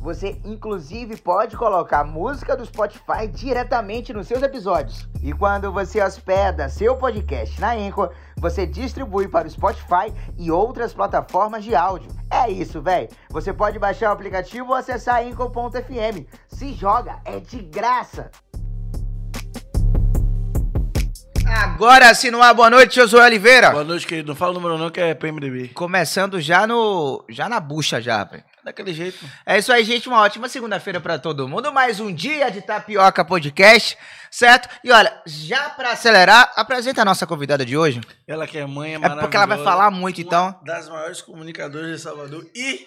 Você inclusive pode colocar música do Spotify diretamente nos seus episódios. E quando você hospeda seu podcast na Anchor, você distribui para o Spotify e outras plataformas de áudio. É isso, velho. Você pode baixar o aplicativo ou acessar anchor.fm. Se joga, é de graça. Agora sim, no ar, boa noite, Josué Oliveira. Boa noite, querido. Não fala o número não, que é PMDB. Começando já no. já na bucha, já, velho. Daquele jeito. É isso aí, gente. Uma ótima segunda-feira pra todo mundo. Mais um dia de Tapioca Podcast, certo? E olha, já pra acelerar, apresenta a nossa convidada de hoje. Ela que é mãe, é É porque ela vai falar muito, então. Das maiores comunicadoras de Salvador e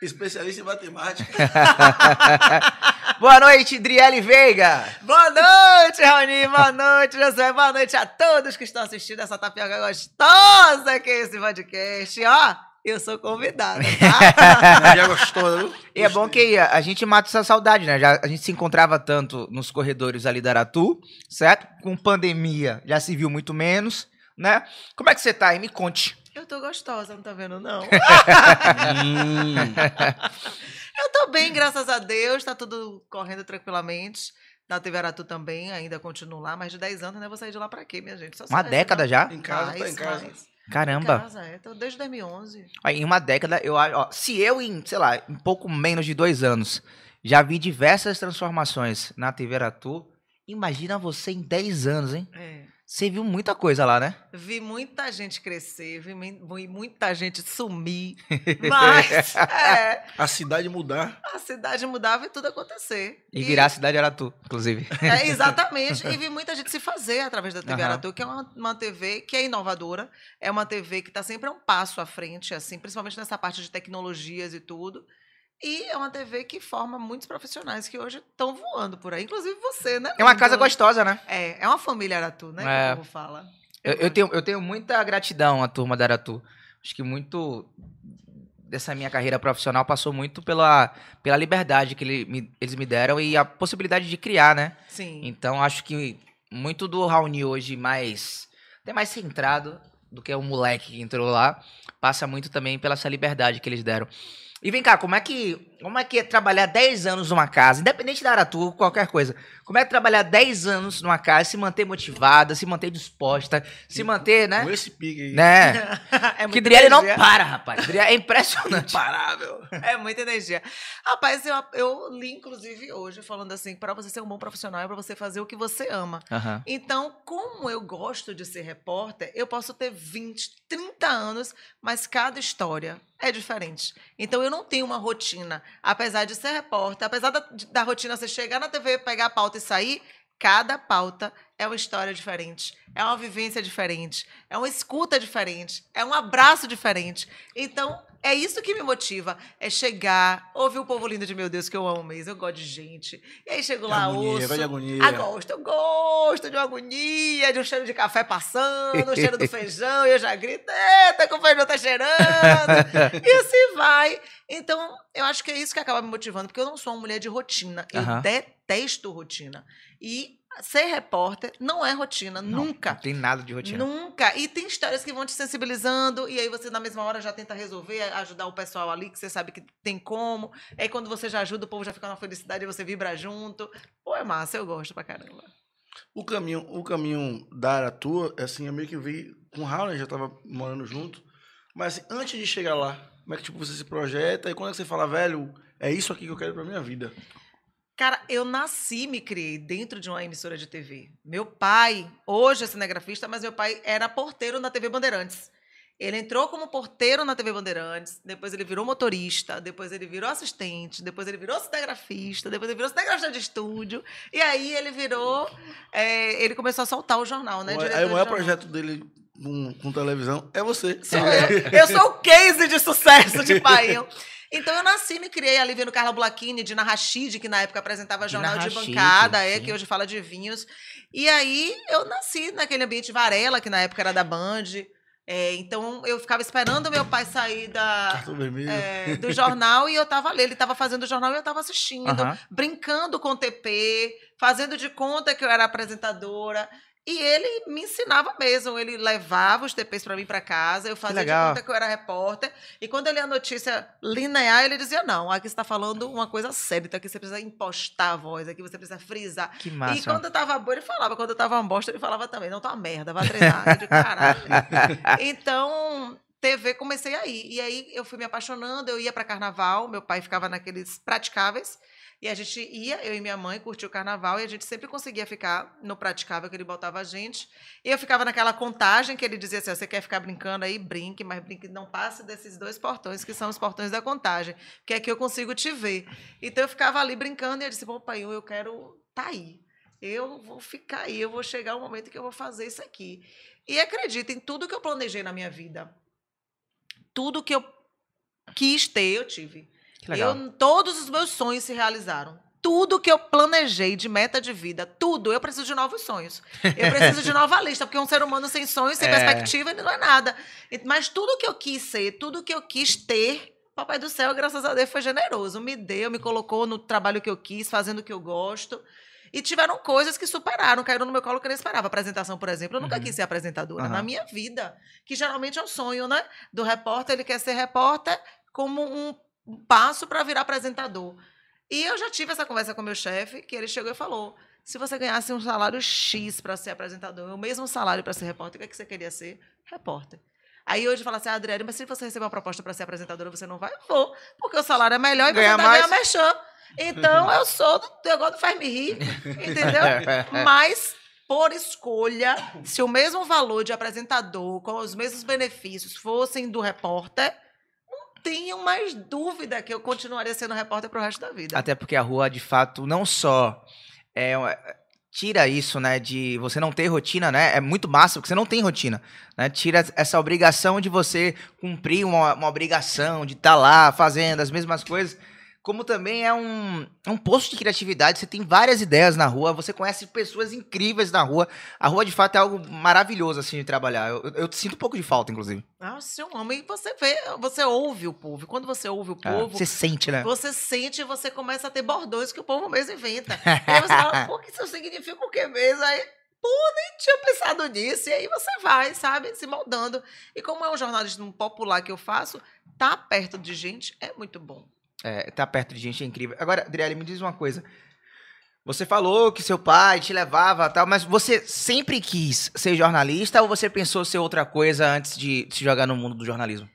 especialista em matemática. Boa noite, Driele Veiga. Boa noite, Raoni. Boa noite, José. Boa noite a todos que estão assistindo essa tapioca gostosa que é esse podcast. Ó, eu sou convidada, tá? Já gostou, viu? E é bom que a, a gente mata essa saudade, né? Já, a gente se encontrava tanto nos corredores ali da Aratu, certo? Com pandemia já se viu muito menos, né? Como é que você tá aí? Me conte. eu tô gostosa, não tá vendo, não? Eu tô bem, graças a Deus. Tá tudo correndo tranquilamente. Na TV Aratu também, ainda continuo lá. Mais de 10 anos, né? Vou sair de lá pra quê, minha gente? Só Uma década não. já? em casa, tá em Mais, casa. mais. Caramba. casa, é. Tô desde 2011. Ó, Em uma década, eu acho. ó, Se eu, em, sei lá, em pouco menos de dois anos, já vi diversas transformações na TV Aratu, imagina você em 10 anos, hein? É. Você viu muita coisa lá, né? Vi muita gente crescer, vi mui- vi muita gente sumir. Mas, é, A cidade mudar. a cidade mudava e tudo acontecer. E virar a cidade Aratu, inclusive. É, exatamente. E vi muita gente se fazer através da TV Aham. Aratu, que é uma, uma TV que é inovadora, é uma TV que está sempre um passo à frente, assim, principalmente nessa parte de tecnologias e tudo. E é uma TV que forma muitos profissionais que hoje estão voando por aí, inclusive você, né? É uma casa gostosa, né? É, é uma família Aratu, né? É. Que o povo fala. Eu, eu tenho, eu tenho muita gratidão à turma da Aratu. Acho que muito dessa minha carreira profissional passou muito pela, pela liberdade que ele me- eles me deram e a possibilidade de criar, né? Sim. Então acho que muito do Raoni hoje mais até mais centrado do que o moleque que entrou lá, passa muito também pela essa liberdade que eles deram. E vem cá, como é que como é que é trabalhar 10 anos numa casa, independente da Aratu, qualquer coisa. Como é que trabalhar 10 anos numa casa, se manter motivada, se manter disposta, se manter, né? Com esse pique aí. Né? é Que Driele não para, rapaz. Driele é impressionante. Imparável. É muita energia. Rapaz, eu, eu li, inclusive, hoje, falando assim, para você ser um bom profissional é para você fazer o que você ama. Então, como eu gosto de ser repórter, eu posso ter 20, 30 anos, mas cada história é diferente. Então, eu não tenho uma rotina. Apesar de ser repórter, apesar da, da rotina você chegar na TV, pegar a pauta e sair, cada pauta é uma história diferente, é uma vivência diferente, é uma escuta diferente, é um abraço diferente. Então, é isso que me motiva, é chegar, ouvir o povo lindo de meu Deus, que eu amo mesmo, eu gosto de gente. E aí chego lá, agonia, ouço. de agonia. Ah, gosto, eu gosto de uma agonia, de um cheiro de café passando, o cheiro do feijão, e eu já grito, eita, que o feijão tá cheirando. e assim vai. Então, eu acho que é isso que acaba me motivando, porque eu não sou uma mulher de rotina. Eu detesto rotina. E ser repórter não é rotina, Não, nunca. Não tem nada de rotina. Nunca. E tem histórias que vão te sensibilizando, e aí você, na mesma hora, já tenta resolver, ajudar o pessoal ali, que você sabe que tem como. Aí quando você já ajuda, o povo já fica na felicidade e você vibra junto. Pô, é massa, eu gosto pra caramba. O caminho, o caminho da Aratua, assim, eu meio que vi com o Raul, né? Já tava morando junto. Mas assim, antes de chegar lá, como é que tipo, você se projeta? E quando é que você fala, velho, é isso aqui que eu quero pra minha vida? Cara, eu nasci e me criei dentro de uma emissora de TV. Meu pai, hoje é cinegrafista, mas meu pai era porteiro na TV Bandeirantes. Ele entrou como porteiro na TV Bandeirantes, depois ele virou motorista, depois ele virou assistente, depois ele virou cinegrafista, depois ele virou cinegrafista de estúdio, e aí ele virou. é, ele começou a soltar o jornal, né? Aí o maior projeto dele com, com televisão é você. Sou eu. Eu sou o case de sucesso de pai. Então eu nasci e me criei ali vendo Carla Blachini, Dina Rachid, que na época apresentava Dina jornal de Rachid, bancada, é, sim. que hoje fala de vinhos. E aí eu nasci naquele ambiente Varela, que na época era da Band. É, então eu ficava esperando meu pai sair da, é, do jornal e eu tava ali. Ele tava fazendo o jornal e eu tava assistindo, Aham. brincando com o TP, fazendo de conta que eu era apresentadora. E ele me ensinava mesmo. Ele levava os TPs para mim para casa, eu fazia de conta que eu era repórter. E quando ele a notícia linear, ele dizia: Não, aqui você está falando uma coisa séria, então aqui você precisa impostar a voz, aqui você precisa frisar. Que E massa. quando eu tava boa, ele falava. Quando eu tava uma bosta, ele falava também. Não tá uma merda, vai treinar. Eu digo, caralho. Então, TV comecei aí. E aí eu fui me apaixonando, eu ia para carnaval, meu pai ficava naqueles praticáveis. E a gente ia, eu e minha mãe, curtir o carnaval, e a gente sempre conseguia ficar no praticável que ele botava a gente. E eu ficava naquela contagem que ele dizia assim: "Ó, você quer ficar brincando aí? Brinque, mas brinque, não passe desses dois portões, que são os portões da contagem, que é que eu consigo te ver. Então eu ficava ali brincando e ele disse: Pô, pai, eu quero tá aí. Eu vou ficar aí, eu vou chegar um momento que eu vou fazer isso aqui. E acredita em tudo que eu planejei na minha vida. Tudo que eu quis ter, eu tive. Eu, todos os meus sonhos se realizaram. Tudo que eu planejei de meta de vida, tudo, eu preciso de novos sonhos. Eu preciso de nova lista, porque um ser humano sem sonhos, sem É. perspectiva, ele não é nada. Mas tudo que eu quis ser, tudo que eu quis ter, Papai do Céu, graças a Deus, foi generoso. Me deu, me colocou no trabalho que eu quis, fazendo o que eu gosto. E tiveram coisas que superaram, caíram no meu colo que eu nem esperava. Apresentação, por exemplo, eu nunca Uhum. quis ser apresentadora Aham. na minha vida. Que geralmente é um sonho, né? Do repórter, ele quer ser repórter como um passo para virar apresentador. E eu já tive essa conversa com meu chefe, que ele chegou e falou: se você ganhasse um salário X para ser apresentador, o mesmo salário para ser repórter, o que, é que você queria ser? Repórter. Aí hoje fala assim, ah, Adriane, mas se você receber uma proposta para ser apresentadora, você não vai? Vou, porque o salário é melhor e Ganha você vai mais. merchan. Então eu sou do negócio do faz me rir, entendeu? Mas, por escolha, se o mesmo valor de apresentador, com os mesmos benefícios, fossem do repórter, tenham mais dúvida que eu continuaria sendo repórter pro resto da vida. Até porque a rua, de fato, não só é, tira isso, né, de você não ter rotina, né? É muito massa porque você não tem rotina, né? Tira essa obrigação de você cumprir uma, uma obrigação de estar lá fazendo as mesmas coisas. Como também é um, é um posto de criatividade, você tem várias ideias na rua, você conhece pessoas incríveis na rua. A rua, de fato, é algo maravilhoso, assim, de trabalhar. Eu, eu, sinto um pouco de falta, inclusive. Nossa, eu amo. E você vê, você ouve o povo. Quando você ouve o É, povo, você sente, né? Você sente e você começa a ter bordões que o povo mesmo inventa. Aí você fala, pô, que isso significa o quê mesmo? Aí, pô, nem tinha pensado nisso. E aí você vai, sabe, se moldando. E como é um jornalismo popular que eu faço, tá perto de gente é muito bom. É, tá perto de gente é incrível. Agora, Adriele, me diz uma coisa. Você falou que seu pai te levava e tal, mas você sempre quis ser jornalista ou você pensou ser outra coisa antes de se jogar no mundo do jornalismo?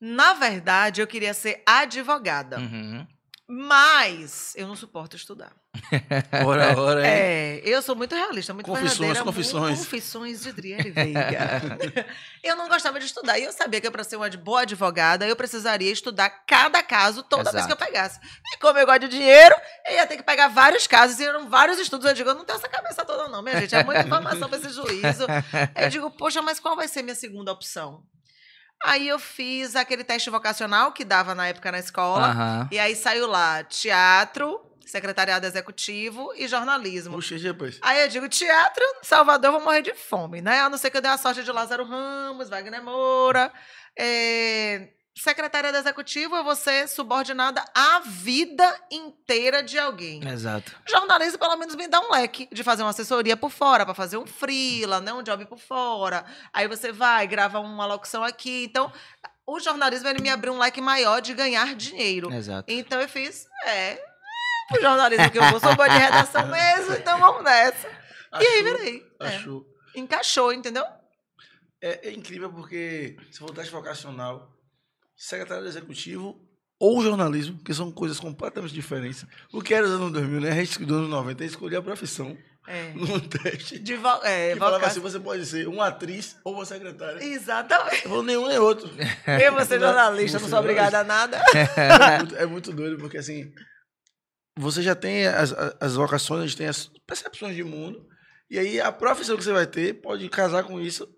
Na verdade, eu queria ser advogada. Uhum. Mas eu não suporto estudar. Ora, ora? É, eu sou muito realista, muito Confissões, confissões. Confissões de Adriele Veiga. eu não gostava de estudar. E eu sabia que para ser uma boa advogada, eu precisaria estudar cada caso toda vez que eu Exato. pegasse. E como eu gosto de dinheiro, eu ia ter que pegar vários casos. E eram vários estudos. Eu digo, eu não tenho essa cabeça toda não, minha gente. É muita informação para esse juízo. Aí eu digo, poxa, mas qual vai ser minha segunda opção? Aí eu fiz aquele teste vocacional que dava na época na escola. Aham. E aí saiu lá teatro, secretariado executivo e jornalismo. Puxa, depois. Aí eu digo, teatro, Salvador, eu vou morrer de fome, né? A não ser que eu dê a sorte de Lázaro Ramos, Wagner Moura. É... Secretariado executivo, eu vou ser subordinada a vida inteira de alguém. Exato. Jornalismo, pelo menos, me dá um leque de fazer uma assessoria por fora, para fazer um freela, né? um job por fora. Aí você vai, grava uma locução aqui. Então, o jornalismo, ele me abriu um leque maior de ganhar dinheiro. Exato. Então eu fiz, é, o jornalismo que eu vou, sou boa de redação mesmo, então vamos nessa. E aí Achou, virei. É, Achou. encaixou, entendeu? É, é incrível porque se for teste vocacional, secretário executivo ou jornalismo, que são coisas completamente diferentes. O que era dos anos 2000, né? A gente dos anos 90 escolhia a profissão É. num teste. De vo é, que falava assim, você pode ser uma atriz ou uma secretária. Exatamente. Eu vou nenhum nem outro. Eu vou ser jornalista, não Você sou obrigada a nada. é, muito, é muito doido, porque assim, você já tem as, as, as vocações, a gente tem as percepções de mundo, e aí a profissão que você vai ter pode casar com isso,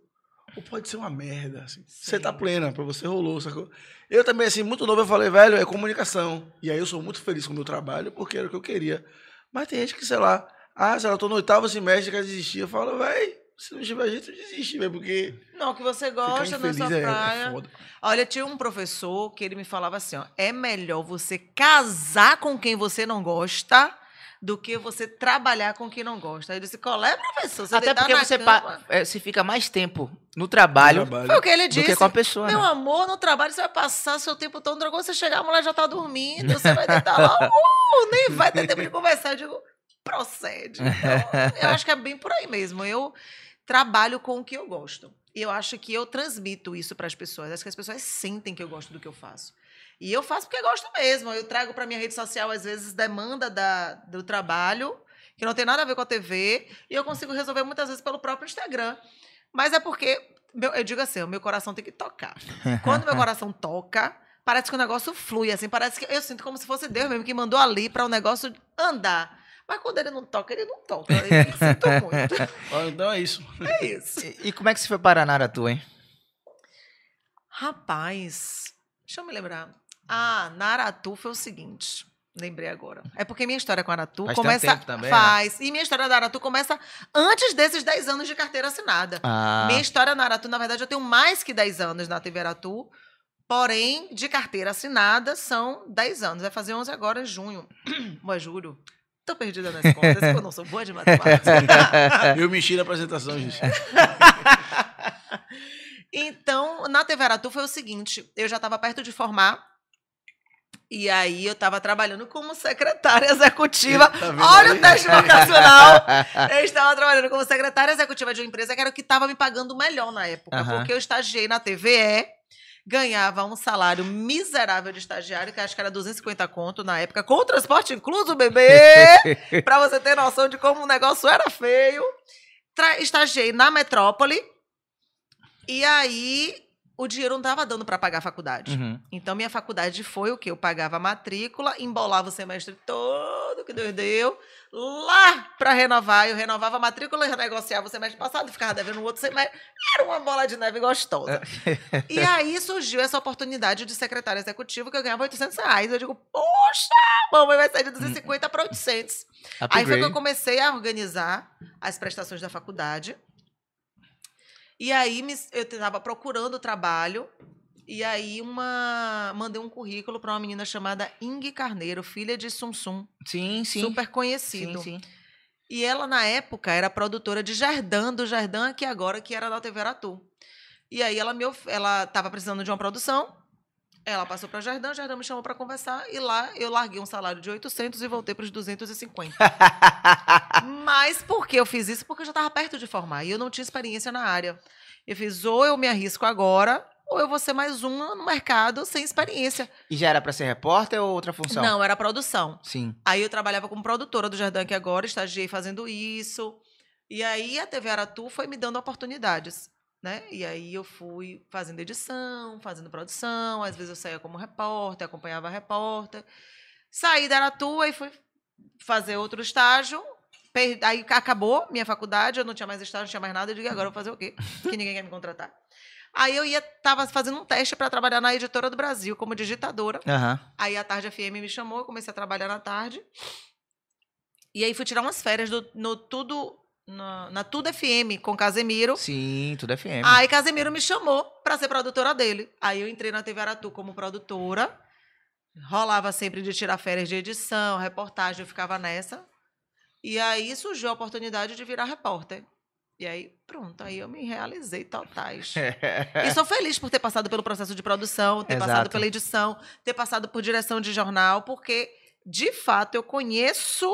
ou pode ser uma merda. Assim. Você tá plena, pra você rolou, sacou? Eu também, assim, muito novo, eu falei, velho, é comunicação. E aí eu sou muito feliz com o meu trabalho, porque era o que eu queria. Mas tem gente que, sei lá, ah, sei lá, eu tô no oitavo semestre, quer desistir. Eu falo, velho, Se não tiver jeito, desiste, velho, porque Não, que você gosta da sua é, é praia. foda. Olha, tinha um professor que ele me falava assim, ó, é melhor você casar com quem você não gosta do que você trabalhar com quem não gosta. Aí eu disse, qual é, professor? Você Até porque na você, cama- pa- é, você fica mais tempo no trabalho, Trabalho. Foi o que ele do disse. que com a pessoa. Meu né? amor, no trabalho você vai passar seu tempo todo. Quando você chegar, a mulher já tá dormindo. Você vai deitar lá, uh, nem vai ter tempo de conversar. Eu digo, procede. Então, eu acho que é bem por aí mesmo. Eu trabalho com o que eu gosto. E eu acho que eu transmito isso para as pessoas. Acho que as pessoas sentem que eu gosto do que eu faço. E eu faço porque gosto mesmo. Eu trago para minha rede social, às vezes, demanda da, do trabalho, que não tem nada a ver com a TV, e eu consigo resolver muitas vezes pelo próprio Instagram. Mas é porque, meu- eu digo assim, o meu coração tem que tocar. Quando meu coração toca, parece que o negócio flui, assim, parece que eu sinto como se fosse Deus mesmo que mandou ali para o negócio andar. Mas quando ele não toca, ele não toca. Eu sinto muito. Então é isso. É isso. E, e como é que você foi parar na Aratu, hein? Rapaz, deixa eu me lembrar. Ah, na Aratu foi o seguinte. Lembrei agora. É porque minha história com a Aratu Faz começa. tempo também, né? faz. E minha história da Aratu começa antes desses 10 anos de carteira assinada. Ah, Minha história na Aratu, na verdade, eu tenho mais que 10 anos na TV Aratu. Porém, de carteira assinada, são 10 anos. Vai fazer 11 agora, em junho. Ou é julho? Tô perdida nas contas, porque eu não sou boa de matemática. Eu mexi na apresentação, gente. Então, na TV Aratu foi o seguinte: eu já estava perto de formar. E aí eu estava trabalhando como secretária executiva. Tá Olha aí? o teste vocacional! Eu estava trabalhando como secretária executiva de uma empresa que era o que estava me pagando melhor na época. Aham. Porque eu estagiei na TVE, ganhava um salário miserável de estagiário, que acho que era 250 conto na época, com o transporte incluso, bebê! pra você ter noção de como o negócio era feio. Tra estagiei na metrópole. E aí o dinheiro não estava dando para pagar a faculdade. Uhum. Então, minha faculdade foi o quê? Eu pagava a matrícula, embolava o semestre todo que Deus deu, lá para renovar. Eu renovava a matrícula, renegociava o semestre passado, ficava devendo o outro semestre. Era uma bola de neve gostosa. e aí surgiu essa oportunidade de secretária executiva que eu ganhava 800 reais. Eu digo, poxa, mamãe vai sair de 250 para 800. Aí foi que eu comecei a organizar as prestações da faculdade. E aí me- eu estava procurando trabalho. E aí uma mandei um currículo para uma menina chamada Ing Carneiro, filha de Sum Sim, sim. super sim, conhecido. sim. E ela, na época, era produtora de Jardim, do Jardim aqui agora, que era da TV Aratu. E aí ela me of- ela estava precisando de uma produção. Ela passou para Jardim, Jardim me chamou para conversar e lá eu larguei um salário de 800 e voltei para os 250. Mas por que eu fiz isso? Porque eu já estava perto de formar e eu não tinha experiência na área. Eu fiz ou eu me arrisco agora ou eu vou ser mais uma no mercado sem experiência. E já era pra ser repórter ou outra função? Não, era produção. Sim. Aí eu trabalhava como produtora do Jardim que agora, estagiei fazendo isso. E aí a TV Aratu foi me dando oportunidades, né? E aí eu fui fazendo edição, fazendo produção, às vezes eu saía como repórter, acompanhava a repórter. Saí da Aratu e fui fazer outro estágio. Aí acabou minha faculdade, eu não tinha mais estágio, não tinha mais nada. Eu digo, "E agora eu vou fazer o quê? Que ninguém quer me contratar. Aí eu ia, tava fazendo um teste para trabalhar na Editora do Brasil como digitadora. Aham. Aí a Tarde FM me chamou, eu comecei a trabalhar na tarde. E aí fui tirar umas férias do- no Tudo. Na, na Tudo FM com Casemiro. Sim, tudo FM. Aí Casemiro me chamou pra ser produtora dele. Aí eu entrei na TV Aratu como produtora. Rolava sempre de tirar férias de edição, reportagem, eu ficava nessa. E aí surgiu a oportunidade de virar repórter. E aí, pronto, aí eu me realizei totais. E sou feliz por ter passado pelo processo de produção, ter passado Exato. pela edição, ter passado por direção de jornal, porque, de fato, eu conheço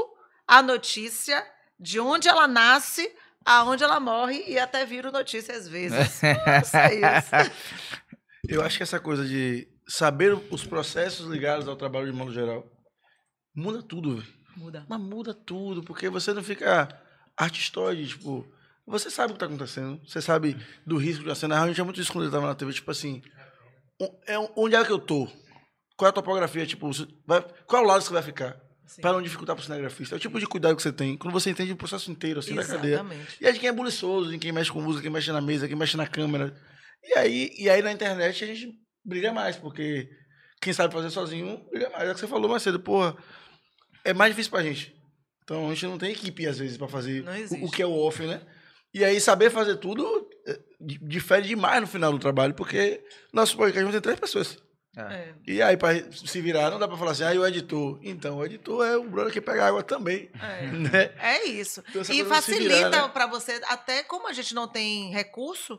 a notícia, de onde ela nasce, aonde ela morre e até viro notícia às vezes. Nossa, é isso. Eu acho que essa coisa de saber os processos ligados ao trabalho de modo geral muda tudo. Muda. Mas muda tudo, porque você não fica artistoide, tipo, você sabe o que tá acontecendo, você sabe do risco de uma cena. A gente é muito isso quando eu tava na TV, tipo assim, o- é, onde é que eu tô? Qual é a topografia? Tipo, vai- qual é o lado que você vai ficar? Para não dificultar pro cinegrafista. É o tipo de cuidado que você tem quando você entende o processo inteiro, assim, da cadeia. Exatamente. E é de quem é buliçoso, de quem mexe com música, quem mexe na mesa, quem mexe na câmera. E aí, e aí na internet a gente briga mais, porque quem sabe fazer sozinho briga mais. É o que você falou mais cedo, porra, é mais difícil pra gente. Então a gente não tem equipe, às vezes, pra fazer o, o que é o off, né? E aí, saber fazer tudo eh, di- difere demais no final do trabalho, porque nosso podcast vai ter três pessoas. É. E aí, pra se virar, não dá pra falar assim, ah, e o editor? Então, o editor é o brother que pega água também, É. né? É isso. Então, E facilita né? para você, até como a gente não tem recurso,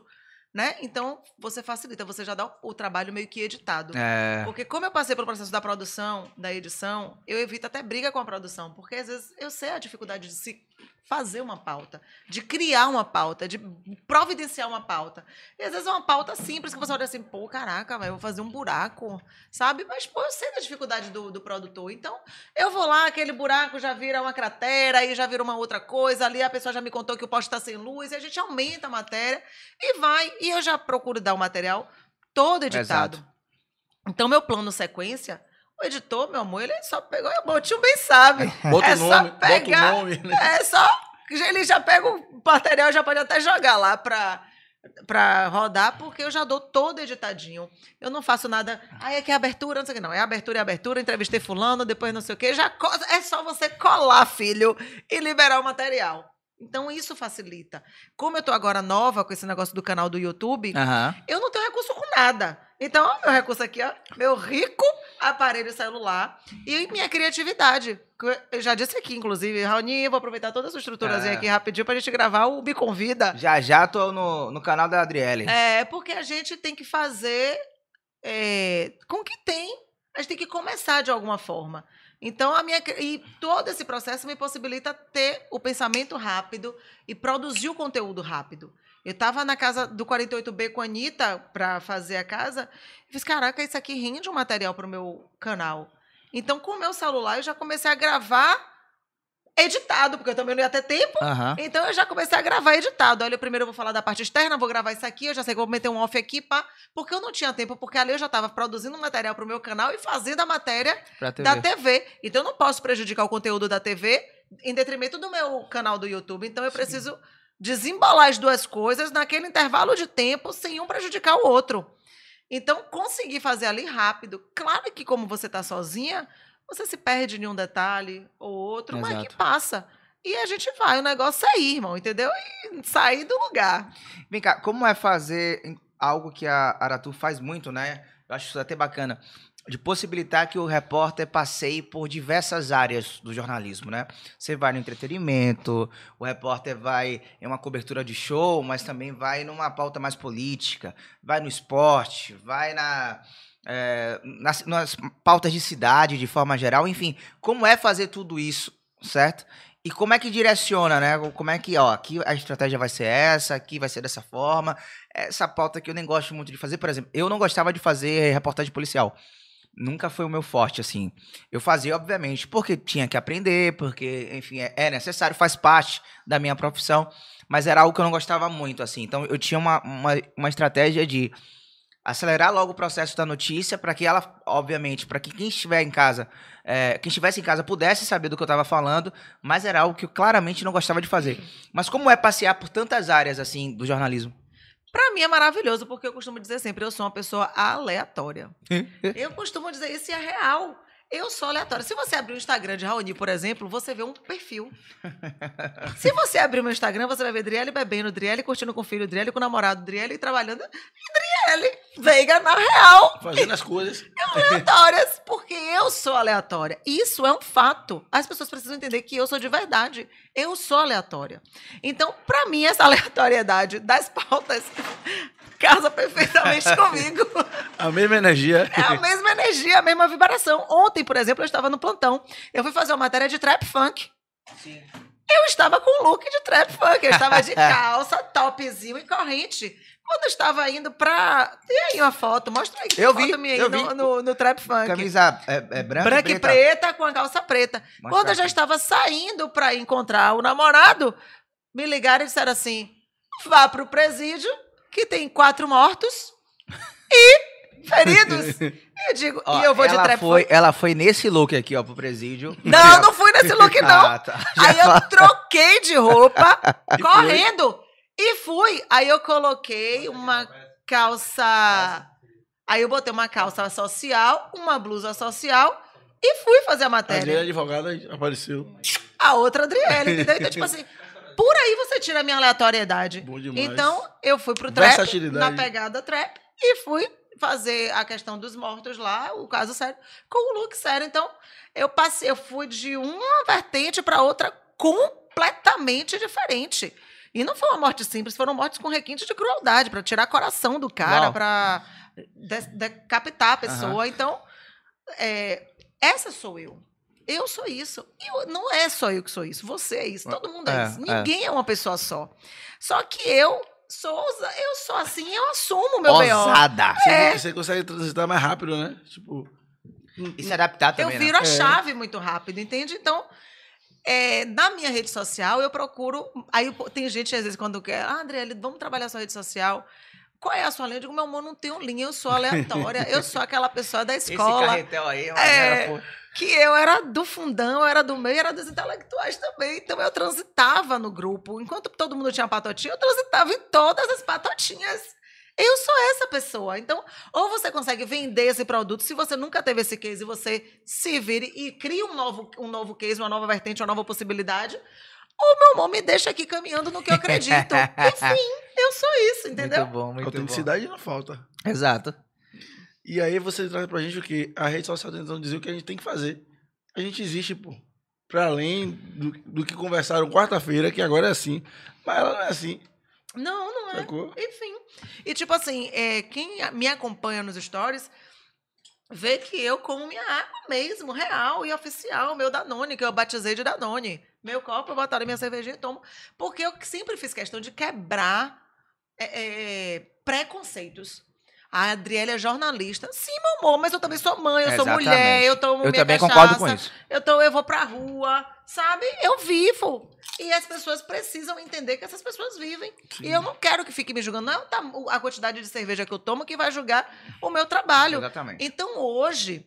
né? Então você facilita, você já dá o, o trabalho meio que editado. É. Porque como eu passei pelo processo da produção, da edição, eu evito até briga com a produção, porque às vezes eu sei a dificuldade de se fazer uma pauta, de criar uma pauta, de providenciar uma pauta. E às vezes é uma pauta simples que você olha assim, pô, caraca, eu vou fazer um buraco, sabe? Mas, pô, eu sei da dificuldade do, do produtor. Então, eu vou lá, aquele buraco já vira uma cratera, aí já vira uma outra coisa, ali a pessoa já me contou que o poste está sem luz, e a gente aumenta a matéria e vai. E eu já procuro dar o material todo editado. Exato. Então, meu plano sequência, o editor, meu amor, ele só pegou o tio bem sabe. Bota é o só nome, bota o pegar- nome, né? É só. Ele já pega o material, já pode até jogar lá pra, pra rodar, porque eu já dou todo editadinho. Eu não faço nada. Aí aqui é abertura, não sei o que. Não, é abertura e abertura, entrevistei fulano, depois não sei o que. Já é só você colar, filho, e liberar o material. Então isso facilita. Como eu tô agora nova com esse negócio do canal do YouTube, Aham. eu não tenho recurso com nada. Então, ó, meu recurso aqui, ó, meu rico aparelho celular e minha criatividade. Eu já disse aqui, inclusive, Raoni, vou aproveitar toda essa estruturazinha É. aqui rapidinho pra gente gravar o Me Convida. Já já tô no, no canal da Adriele. É, porque a gente tem que fazer é, com o que tem. A gente tem que começar de alguma forma. Então, a minha. E todo esse processo me possibilita ter o pensamento rápido e produzir o conteúdo rápido. Eu estava na casa do 48B com a Anitta para fazer a casa e fiz, caraca, isso aqui rende um material para o meu canal. Então, com o meu celular, eu já comecei a gravar editado, porque eu também não ia ter tempo. Aham. Então eu já comecei a gravar editado. Olha, primeiro eu vou falar da parte externa, vou gravar isso aqui, eu já sei que vou meter um off aqui, pá, porque eu não tinha tempo, porque ali eu já estava produzindo material para o meu canal e fazendo a matéria TV. da TV. Então eu não posso prejudicar o conteúdo da TV em detrimento do meu canal do YouTube. Então eu preciso desembolar as duas coisas naquele intervalo de tempo sem um prejudicar o outro. Então, conseguir fazer ali rápido. Claro que, como você está sozinha, você se perde em um detalhe ou outro, mas Exato. que passa. E a gente vai, o negócio é ir, irmão, entendeu? E sair do lugar. Vem cá, como é fazer algo que a Aratu faz muito, né? Eu acho isso até bacana. De possibilitar que o repórter passeie por diversas áreas do jornalismo, né? Você vai no entretenimento, o repórter vai em uma cobertura de show, mas também vai numa pauta mais política, vai no esporte, vai na, é, nas, nas pautas de cidade, de forma geral, enfim. Como é fazer tudo isso, certo? E como é que direciona, né? Como é que, ó, aqui a estratégia vai ser essa, aqui vai ser dessa forma. Essa pauta que eu nem gosto muito de fazer, por exemplo, eu não gostava de fazer reportagem policial. Nunca foi o meu forte, assim. Eu fazia, obviamente, porque tinha que aprender, porque, enfim, é, é necessário, faz parte da minha profissão, mas era algo que eu não gostava muito, assim. Então, eu tinha uma, uma, uma estratégia de acelerar logo o processo da notícia para que ela, obviamente, para que quem estiver em casa, é, quem estivesse em casa pudesse saber do que eu estava falando, mas era algo que eu claramente não gostava de fazer. Mas como é passear por tantas áreas, assim, do jornalismo? Pra mim é maravilhoso, porque eu costumo dizer sempre, eu sou uma pessoa aleatória. eu costumo dizer isso e é real. Eu sou aleatória. Se você abrir o Instagram de Raoni, por exemplo, você vê um perfil. Se você abrir o meu Instagram, você vai ver Driele bebendo, Driele curtindo com o filho, Driele com o namorado, Driele trabalhando. E Driele Veiga na real. Fazendo as coisas. aleatórias, porque eu sou aleatória. Isso é um fato. As pessoas precisam entender que eu sou de verdade. Eu sou aleatória. Então, pra mim, essa aleatoriedade das pautas casa perfeitamente comigo. A mesma energia. É a mesma energia, a mesma vibração. Ontem, por exemplo, eu estava no plantão. Eu fui fazer uma matéria de trap funk. Eu estava com look de trap funk. Eu estava de calça, topzinho e corrente. Quando eu estava indo pra. Tem aí uma foto, mostra aí. Eu vi, minha eu no, vi. no, no trap funk. Camisa é, é branca, branca, e preta com a calça preta. Mostra Quando eu já estava saindo para encontrar o namorado, me ligaram e disseram assim: vá pro presídio, que tem quatro mortos e feridos. E eu digo, Ó, e eu vou de trap foi, funk. ela foi nesse look aqui, ó, pro presídio. Não, não fui nesse look, não. Ah, tá. Aí eu troquei de roupa, correndo, e fui. Aí eu coloquei uma calça. Aí eu botei uma calça social, uma blusa social e fui fazer a A matéria. Adriana advogada apareceu. a outra Adriele, entendeu? Então, tipo assim, Por aí você tira a minha aleatoriedade. Bom demais. Então, eu fui pro trap, na pegada trap, e fui fazer a questão dos mortos lá, o caso sério, com o look sério. Então, eu passei, eu fui de uma vertente para outra completamente diferente. E não foi uma morte simples, foram mortes com requinte de crueldade, para tirar coração do cara, para decapitar a pessoa. Então, é, essa sou eu. Eu sou isso. E eu- não é só eu que sou isso. Você é isso. Todo mundo é, É, isso. é. Ninguém é. uma pessoa só. Só que eu sou eu sou assim, eu assumo o meu. Ousada. Você, É. você consegue transitar mais rápido, né? Tipo. E se adaptar Eu também, viro né? a chave muito rápido, entende? Então, é, na minha rede social, eu procuro. Aí tem gente, às vezes, quando quer, ah, André, vamos trabalhar sua rede social. Qual é a sua linha? Eu digo, meu amor, não tenho linha, eu sou aleatória. eu sou aquela pessoa da Esse escola. carretel aí, uma É. que eu era do fundão, eu era do meio, era dos intelectuais também. Então eu transitava no grupo. Enquanto todo mundo tinha patotinha, eu transitava em todas as patotinhas. Eu sou essa pessoa. Então, ou você consegue vender esse produto, se você nunca teve esse case, você se vire e cria um novo, um novo case, uma nova vertente, uma nova possibilidade. Ou meu amor me deixa aqui caminhando no que eu acredito. Enfim, eu sou isso, entendeu? Muito bom, muito bom. autenticidade não falta. Exato. E aí você traz pra gente o quê? A rede social tentando dizer o que a gente tem que fazer. A gente existe, pô. Pra além do, do que conversaram quarta-feira, que agora é assim. Mas ela não é assim, Não, não é. sacou? Enfim. E tipo assim, é, quem me acompanha nos stories vê que eu como minha água mesmo, real e oficial, meu Danone, que eu batizei de Danone. Meu copo, eu boto ali minha cervejinha e tomo. Porque eu sempre fiz questão de quebrar é, é, preconceitos. A Adriele é jornalista. Sim, meu amor, mas eu também sou mãe, eu sou Exatamente. mulher, eu tomo Eu minha também cachaça, concordo com isso. eu, tô, eu vou pra rua, sabe? Eu vivo. E as pessoas precisam entender que essas pessoas vivem. E eu não quero que fique me julgando. Não é a quantidade de cerveja que eu tomo que vai julgar o meu trabalho. Exatamente. Então, hoje,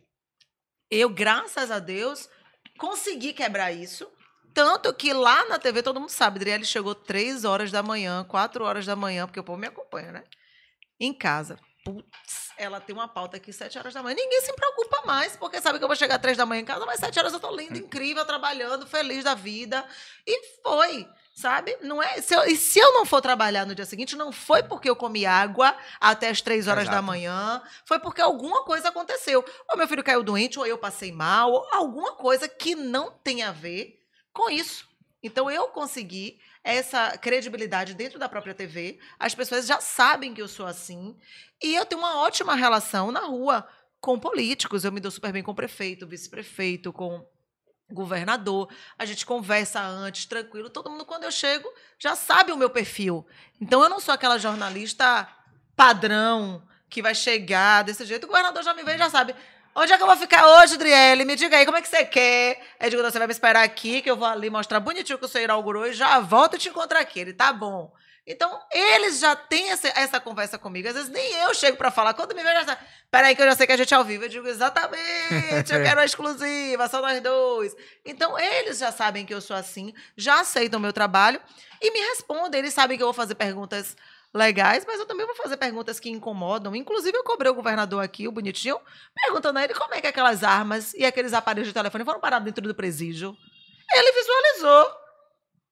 eu, graças a Deus, consegui quebrar isso. Tanto que lá na TV, todo mundo sabe, Adriele chegou três horas da manhã, quatro horas da manhã, porque o povo me acompanha, né? Em casa. Putz, ela tem uma pauta aqui sete horas da manhã. Ninguém se preocupa mais, porque sabe que eu vou chegar três da manhã em casa, mas sete horas eu tô linda, incrível, trabalhando, feliz da vida. E foi, sabe? Não é. Se eu, e se eu não for trabalhar no dia seguinte, não foi porque eu comi água até as três horas da Exato. manhã, foi porque alguma coisa aconteceu. Ou meu filho caiu doente, ou eu passei mal, ou alguma coisa que não tem a ver com isso. Então eu consegui essa credibilidade dentro da própria TV. As pessoas já sabem que eu sou assim. E eu tenho uma ótima relação na rua com políticos. Eu me dou super bem com prefeito, vice-prefeito, com governador. A gente conversa antes, tranquilo. Todo mundo, quando eu chego, já sabe o meu perfil. Então eu não sou aquela jornalista padrão que vai chegar desse jeito. O governador já me vê e já sabe. Onde é que eu vou ficar hoje, Driele? Me diga aí, como é que você quer? Eu digo, você vai me esperar aqui, que eu vou ali mostrar bonitinho que o senhor inaugurou e já volto e te encontro aqui. Ele, tá bom. Então, eles já têm essa, essa conversa comigo. Às vezes nem eu chego pra falar. Quando me vê, já. Peraí, que eu já sei que a gente é ao vivo. Eu digo, exatamente, eu quero a exclusiva, só nós dois. Então, eles já sabem que eu sou assim, já aceitam o meu trabalho e me respondem. Eles sabem que eu vou fazer perguntas legais, mas eu também vou fazer perguntas que incomodam. Inclusive, eu cobrei o governador aqui, o bonitinho, perguntando a ele como é que aquelas armas e aqueles aparelhos de telefone foram parados dentro do presídio. Ele visualizou.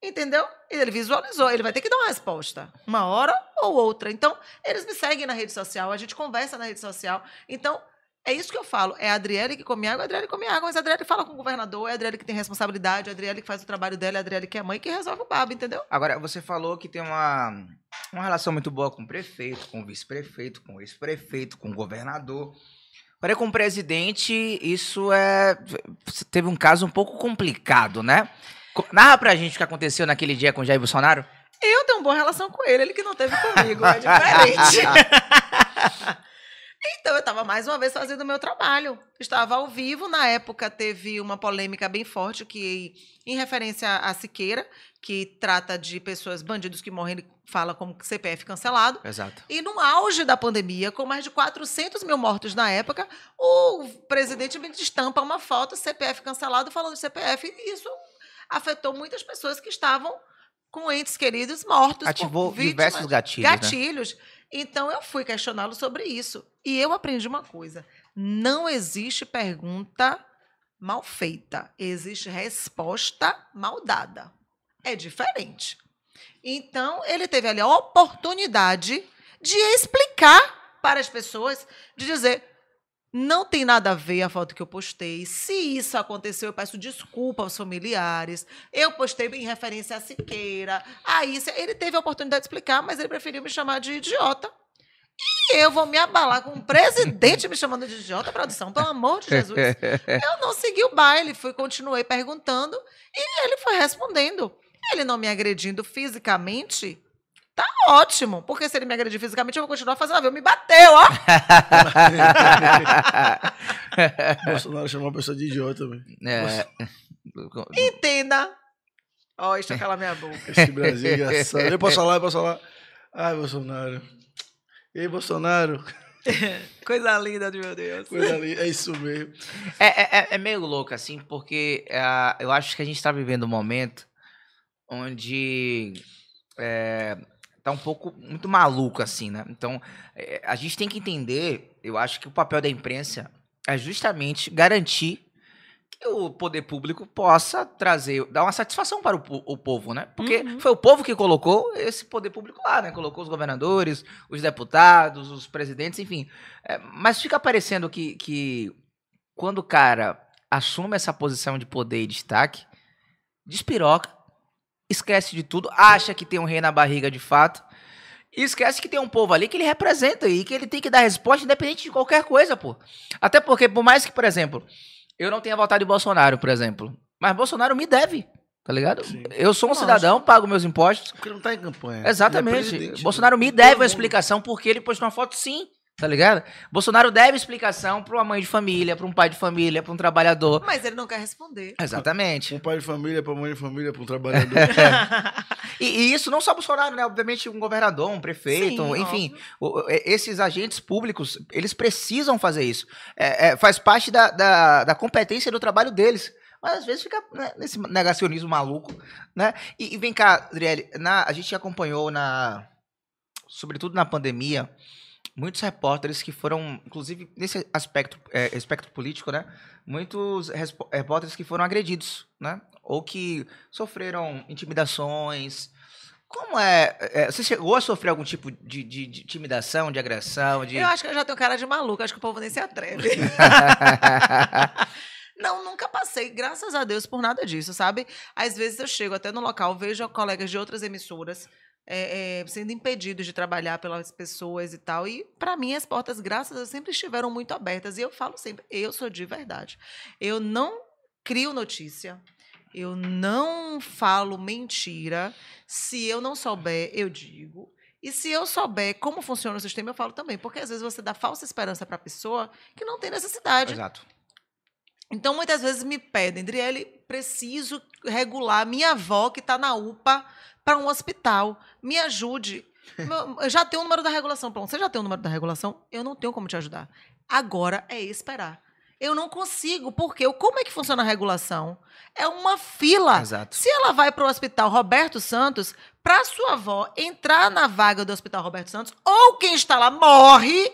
Entendeu? Ele visualizou. Ele vai ter que dar uma resposta. Uma hora ou outra. Então, eles me seguem na rede social, a gente conversa na rede social. Então, é isso que eu falo. É a Adriele que come água, a Adriele come água, mas a Adriele fala com o governador, é a Adriele que tem responsabilidade, é a Adriele que faz o trabalho dela, é a Adriele que é mãe que resolve o babo, entendeu? Agora, você falou que tem uma, uma relação muito boa com o prefeito, com o vice-prefeito, com o ex-prefeito, com o governador. Agora, com o presidente, isso é. Teve um caso um pouco complicado, né? Narra pra gente o que aconteceu naquele dia com o Jair Bolsonaro. Eu tenho uma boa relação com ele, ele que não teve comigo, é diferente. então, eu estava mais uma vez fazendo o meu trabalho. Estava ao vivo, na época teve uma polêmica bem forte que, em referência à Siqueira, que trata de pessoas, bandidos que morrem, ele fala como CPF cancelado. Exato. E no auge da pandemia, com mais de 400 mil mortos na época, o presidente me estampa uma foto, CPF cancelado, falando de CPF. E isso afetou muitas pessoas que estavam com entes queridos mortos. Ativou vítimas, diversos gatilhos. Né? Então eu fui questioná-lo sobre isso. E eu aprendi uma coisa: não existe pergunta mal feita, existe resposta mal dada. É diferente. Então, ele teve ali a oportunidade de explicar para as pessoas, de dizer. Não tem nada a ver a foto que eu postei. Se isso aconteceu, eu peço desculpa aos familiares. Eu postei em referência a Siqueira. Aí ele teve a oportunidade de explicar, mas ele preferiu me chamar de idiota. E eu vou me abalar com o presidente me chamando de idiota, produção, pelo amor de Jesus. Eu não segui o baile, fui, continuei perguntando e ele foi respondendo. Ele não me agredindo fisicamente, tá ótimo. Porque se ele me agredir fisicamente, eu vou continuar fazendo a ver. Me bateu, ó! Bolsonaro chamou a pessoa de idiota também. É. Entenda. Ó, oh, calar minha boca. Esse Brasil é engraçado. Eu posso falar, eu posso falar. Ai, Bolsonaro. Ei, Bolsonaro. Coisa linda de meu Deus. Coisa linda, é isso mesmo. É, é, é meio louco, assim, porque uh, eu acho que a gente está vivendo um momento onde é, tá um pouco muito maluco, assim, né? Então, é, a gente tem que entender, eu acho que o papel da imprensa é justamente garantir que o poder público possa trazer, dar uma satisfação para o, o povo, né? Porque uhum. foi o povo que colocou esse poder público lá, né? Colocou os governadores, os deputados, os presidentes, enfim. É, mas fica parecendo que, que quando o cara assume essa posição de poder e destaque, despiroca, esquece de tudo, acha que tem um rei na barriga de fato, e esquece que tem um povo ali que ele representa e que ele tem que dar resposta independente de qualquer coisa, pô. Até porque, por mais que, por exemplo, eu não tenha votado em Bolsonaro, por exemplo. Mas Bolsonaro me deve. Tá ligado? Sim. Eu sou um Nossa. cidadão, pago meus impostos. Porque não tá em campanha. Exatamente. É Bolsonaro me deve uma explicação porque ele postou uma foto sim. Tá ligado? Bolsonaro deve explicação para uma mãe de família, para um pai de família, para um trabalhador. Mas ele não quer responder. Exatamente. Um pai de família, para uma mãe de família, para um trabalhador. e, e, isso não só Bolsonaro, né? Obviamente um governador, um prefeito, Sim, enfim. O, esses agentes públicos, eles precisam fazer isso. É, é, faz parte da, da, da competência do trabalho deles mas às vezes fica né, nesse negacionismo maluco, né? E, e vem cá, Adriele, na, a gente acompanhou na, sobretudo na pandemia, muitos repórteres que foram, inclusive nesse aspecto, é, aspecto político, né? Muitos repórteres que foram agredidos, né? Ou que sofreram intimidações. Como é, é Você chegou a sofrer algum tipo de, de, de, intimidação, de agressão? De... Eu acho que eu já tenho cara de maluco, acho que o povo nem se atreve. Não, nunca passei, graças a Deus, por nada disso, sabe? Às vezes eu chego até no local, vejo colegas de outras emissoras é, é, sendo impedidos de trabalhar pelas pessoas e tal. E, para mim, as portas, graças a Deus, sempre estiveram muito abertas. E eu falo sempre, eu sou de verdade. Eu não crio notícia. Eu não falo mentira. Se eu não souber, eu digo. E se eu souber como funciona o sistema, eu falo também. Porque às vezes você dá falsa esperança para a pessoa que não tem necessidade. Exato. Então, muitas vezes me pedem, Driele, preciso regular minha avó que está na UPA para um hospital. Me ajude. Eu já tenho o número da regulação. Pronto, você já tem o número da regulação? Eu não tenho como te ajudar. Agora é esperar. Eu não consigo, porque como é que funciona a regulação? É uma fila. Exato. Se ela vai para o Hospital Roberto Santos, para sua avó entrar na vaga do Hospital Roberto Santos, ou quem está lá morre,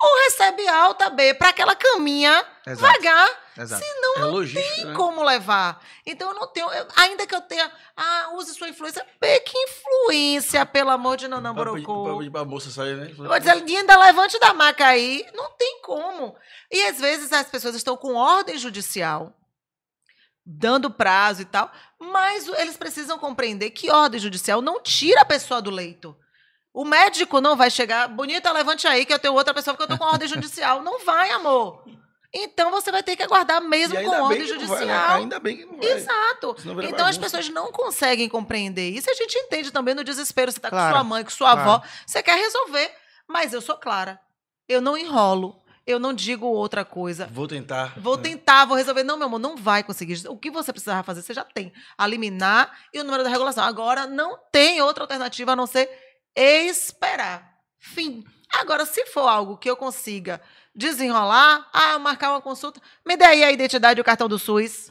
ou recebe alta B para aquela caminha Exato. vagar. Exato. Senão é não logística, tem né? como levar. Então eu não tenho. Eu, ainda que eu tenha. Ah, use sua influência. Pê, que influência, pelo amor de Nanã Borocô. Pra moça sair, né? Eu vou dizer, ainda levante da maca aí. Não tem como. E às vezes as pessoas estão com ordem judicial, dando prazo e tal, mas eles precisam compreender que ordem judicial não tira a pessoa do leito. O médico não vai chegar, bonita, levante aí que eu tenho outra pessoa porque eu tô com ordem judicial. Não vai, amor. Então você vai ter que aguardar mesmo com ordem judicial. Vai, né? Ainda bem que não vai. Exato. Então as pessoas não conseguem compreender isso. A gente entende também no desespero. Você está claro. com sua mãe, com sua claro. avó, você quer resolver. Mas eu sou clara. Eu não enrolo. Eu não digo outra coisa. Vou tentar. Vou tentar, vou resolver. Não, meu amor, não vai conseguir. O que você precisava fazer, você já tem. Eliminar e o número da regulação. Agora não tem outra alternativa a não ser esperar. Fim. Agora, se for algo que eu consiga desenrolar, ah, marcar uma consulta, me dê aí a identidade e o cartão do SUS.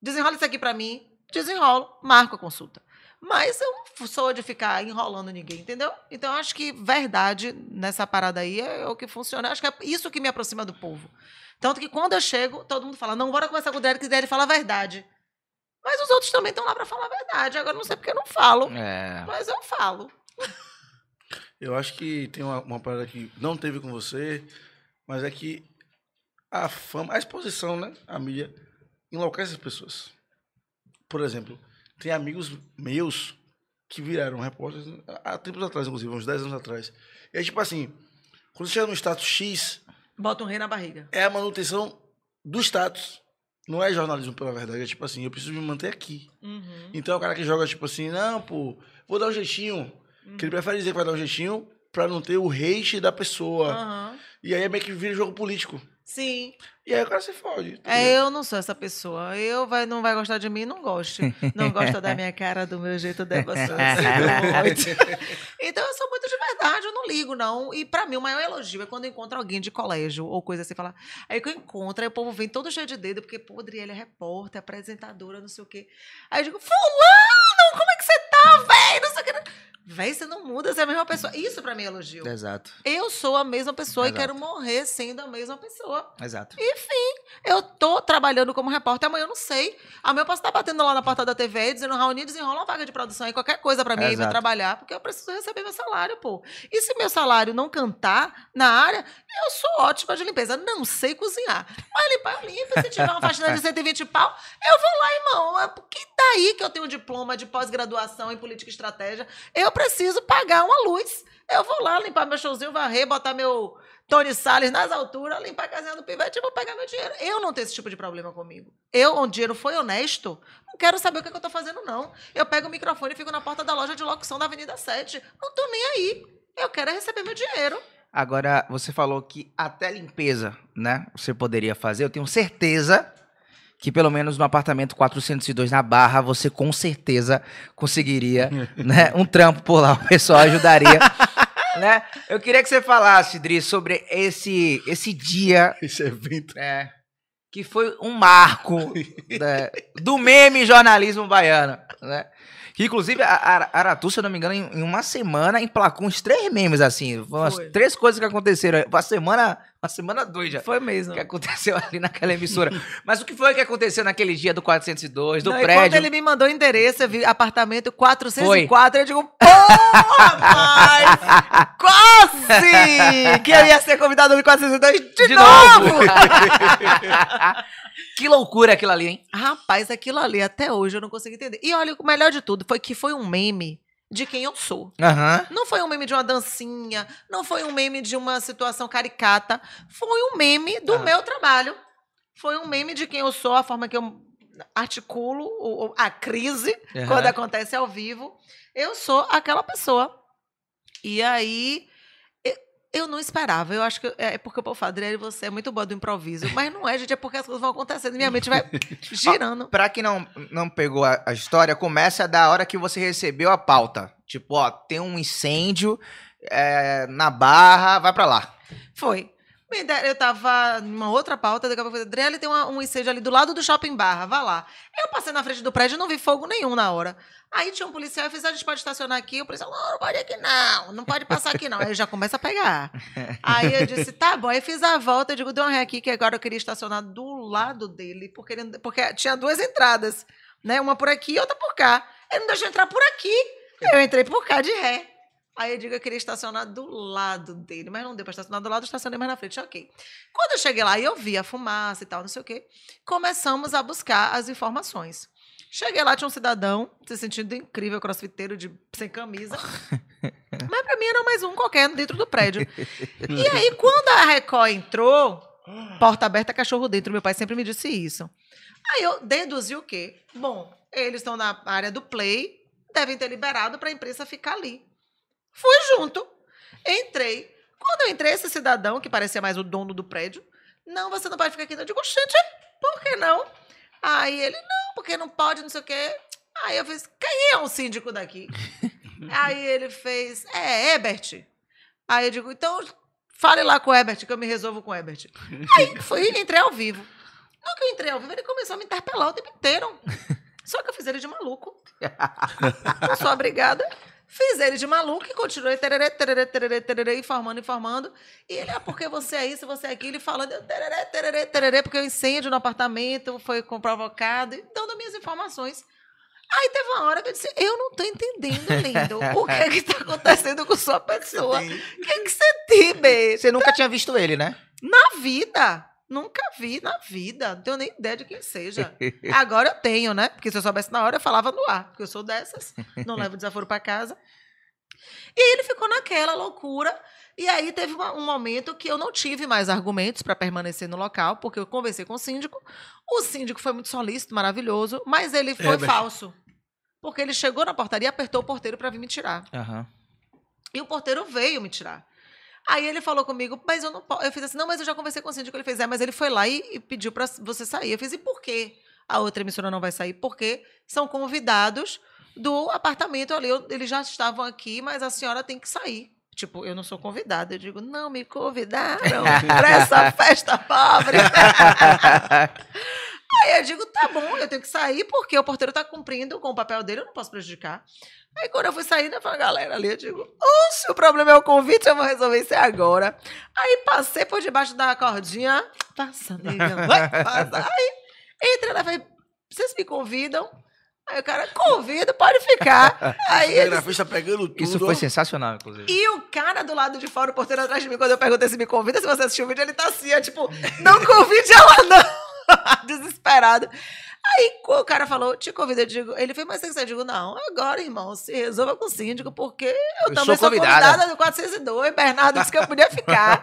Desenrola isso aqui para mim, desenrolo, marco a consulta. Mas eu não sou de ficar enrolando ninguém, entendeu? Então, acho que verdade nessa parada aí é o que funciona. Acho que é isso que me aproxima do povo. Tanto que quando eu chego, todo mundo fala, não, bora conversar com o Derek, que ele fala a verdade. Mas os outros também estão lá para falar a verdade. Agora não sei porque eu não falo, É. mas eu falo. Eu acho que tem uma, uma parada que não teve com você, mas é que a fama, a exposição, né? A mídia enlouquece as pessoas. Por exemplo, tem amigos meus que viraram repórteres há tempos atrás, inclusive, uns 10 anos atrás. E é tipo assim, quando você chega no status X, Bota um rei na barriga. é a manutenção do status. Não é jornalismo pela verdade, é tipo assim, eu preciso me manter aqui. Uhum. Então é o cara que joga tipo assim, não, pô, vou dar um jeitinho. Que ele prefere dizer que vai dar um jeitinho pra não ter o hate da pessoa. Aham. E aí é meio que vira jogo político. Sim. E aí o cara se fode. tá É, eu não sou essa pessoa. Eu vai, não vai gostar de mim, não goste. Não gosta da minha cara, do meu jeito de você. Então eu sou muito de verdade, eu não ligo, não. E pra mim, o maior elogio é quando eu encontro alguém de colégio ou coisa assim, falar. Aí que eu encontro, aí o povo vem todo cheio de dedo, porque, pô, Adriele é repórter, apresentadora, não sei o quê. Aí eu digo, Fulano, como é que você tá, véi? Não sei o quê. Véi, você não muda, você é a mesma pessoa. Isso pra mim é elogio. Exato. Eu sou a mesma pessoa Exato. e quero morrer sendo a mesma pessoa. Exato. Enfim, eu tô trabalhando como repórter, amanhã eu não sei. Amanhã eu posso estar batendo lá na porta da TV dizendo, Raoni, desenrola uma vaga de produção aí, qualquer coisa pra mim aí, pra Exato. trabalhar, porque eu preciso receber meu salário, pô. E se meu salário não cantar na área, eu sou ótima de limpeza. Não sei cozinhar. Mas limpar eu limpo. Se tiver uma faxina de 120 pau, eu vou lá, irmão. É porque daí que eu tenho um diploma de pós-graduação em política e estratégia. Eu preciso pagar uma luz. Eu vou lá limpar meu showzinho, varrer, botar meu Tony Salles nas alturas, limpar a casinha do pivete e vou pegar meu dinheiro. Eu não tenho esse tipo de problema comigo. Eu, onde o dinheiro foi honesto, não quero saber o que, é que eu tô fazendo, não. Eu pego o microfone e fico na porta da loja de locução da Avenida 7. Não tô nem aí. Eu quero é receber meu dinheiro. Agora, você falou que até limpeza, né? Você poderia fazer. Eu tenho certeza que pelo menos no apartamento 402 na Barra, você com certeza conseguiria, né? Um trampo por lá, o pessoal ajudaria, né? Eu queria que você falasse, Dri, sobre esse esse dia, Esse evento. é, que foi um marco né, do meme jornalismo baiano, né? Que, inclusive, a Aratu, se eu não me engano, em, uma semana emplacou uns três memes, assim. Foi umas Foi. três coisas que aconteceram. Uma semana, uma semana doida. Foi mesmo. que aconteceu ali naquela emissora. Mas o que foi que aconteceu naquele dia do 402, do Não, prédio? quando ele me mandou o endereço, eu vi apartamento 404, eu digo, rapaz! Quase! Que eu ia ser convidado no 402 de, De novo! novo! que loucura aquilo ali, hein? Rapaz, aquilo ali, até hoje, eu não consigo entender. E olha, o melhor de tudo foi que foi um meme de quem eu sou. Aham. Não foi um meme de uma dancinha, não foi um meme de uma situação caricata, foi um meme do Ah. meu trabalho. Foi um meme de quem eu sou, a forma que eu articulo a crise Aham. quando acontece ao vivo. Eu sou aquela pessoa. E aí, eu, não esperava. Eu acho que é porque o fala, Adriele, você é muito boa do improviso. Mas não é, gente, é porque as coisas vão acontecendo. Minha mente vai girando. Pra quem não, não pegou a, a história, começa da hora que você recebeu a pauta. Tipo, ó, tem um incêndio é, na barra, vai pra lá. Foi. Eu tava numa outra pauta, daqui a pouco eu falei, Adriele, tem uma- um incêndio ali do lado do shopping barra, vá lá. Eu passei na frente do prédio e não vi fogo nenhum na hora. Aí tinha um policial e fez, a gente pode estacionar aqui. O policial, não, não pode aqui não, não pode passar aqui não. Aí já começa a pegar. Aí eu disse, tá bom. Aí fiz a volta, eu digo, dê uma ré aqui, que agora eu queria estacionar do lado dele, porque, ele- porque tinha duas entradas, né? Uma por aqui e outra por cá. Ele não deixou entrar por aqui. Eu entrei por cá de ré. Aí eu digo, eu queria estacionar do lado dele, mas não deu pra estacionar do lado, estacionei mais na frente, ok. Quando eu cheguei lá e eu vi a fumaça e tal, não sei o quê, começamos a buscar as informações. Cheguei lá, tinha um cidadão se sentindo incrível, crossfiteiro, de, sem camisa. Mas pra mim era mais um qualquer dentro do prédio. E aí, quando a Record entrou, porta aberta, cachorro dentro, meu pai sempre me disse isso. Aí eu deduzi o quê? Bom, eles estão na área do play, devem ter liberado para a imprensa ficar ali. Fui junto. Entrei. Quando eu entrei, esse cidadão, que parecia mais o dono do prédio, não, você não pode ficar aqui. Eu digo, gente, por que não? Aí ele, não, porque não pode, não sei o quê. Aí eu fiz, quem é o síndico daqui? Aí ele fez, é, Ebert. Aí eu digo, então fale lá com o Ebert, que eu me resolvo com o Ebert. Aí fui, entrei ao vivo. No que eu entrei ao vivo, ele começou a me interpelar o tempo inteiro. Só que eu fiz ele de maluco. Não sou obrigada. Fiz ele de maluco e continuei tererê, tererê, tererê, tererê, informando, informando. E ele, ah, porque você é isso, você é aquilo, e falando, tererê, tererê, tererê, porque o incêndio no apartamento foi provocado, e dando minhas informações. Aí teve uma hora que eu disse, eu não tô entendendo, lindo, o que é que tá acontecendo com sua pessoa. O que é que você tem, B? Você nunca tinha visto ele, né? Na vida. Nunca vi na vida. Não tenho nem ideia de quem seja. Agora eu tenho, né? Porque se eu soubesse na hora, eu falava no ar. Porque eu sou dessas. Não levo desaforo para casa. E aí ele ficou naquela loucura. E aí teve uma, um momento que eu não tive mais argumentos para permanecer no local, porque eu conversei com o síndico. O síndico foi muito solícito, maravilhoso, mas ele foi mas- falso. Porque ele chegou na portaria e apertou o porteiro para vir me tirar. Aham. E o porteiro veio me tirar. Aí ele falou comigo, mas eu não posso. Eu fiz assim, não, mas eu já conversei com o síndico. Ele fez, é, mas ele foi lá e, e pediu para você sair. Eu fiz, e por quê? A outra emissora não vai sair? Porque são convidados do apartamento ali. Eu- Eles já estavam aqui, mas a senhora tem que sair. Tipo, eu não sou convidada. Eu digo, não me convidaram para essa festa pobre. Aí eu digo, tá bom, eu tenho que sair porque o porteiro tá cumprindo com o papel dele, eu não posso prejudicar. Aí quando eu fui saindo, eu falei, galera, ali eu digo, "Ô, se o problema é o convite, eu vou resolver isso agora. Aí passei por debaixo da cordinha, passa, nega, vai, passa. Aí entrei lá, falei, vocês me convidam? Aí o cara, convido, pode ficar. Aí ele grafista pegando tudo. Isso foi sensacional, inclusive. e o cara do lado de fora, o porteiro atrás de mim, quando eu perguntei se me convida, se você assistiu o vídeo, ele tá assim, ó, tipo, não convide ela, não. Desesperado. Aí o cara falou, te convido, eu digo, ele fez, mas você eu digo, não, agora, irmão, se resolva com o síndico, porque eu, Eu também sou convidada. convidada do 402, Bernardo disse que eu podia ficar.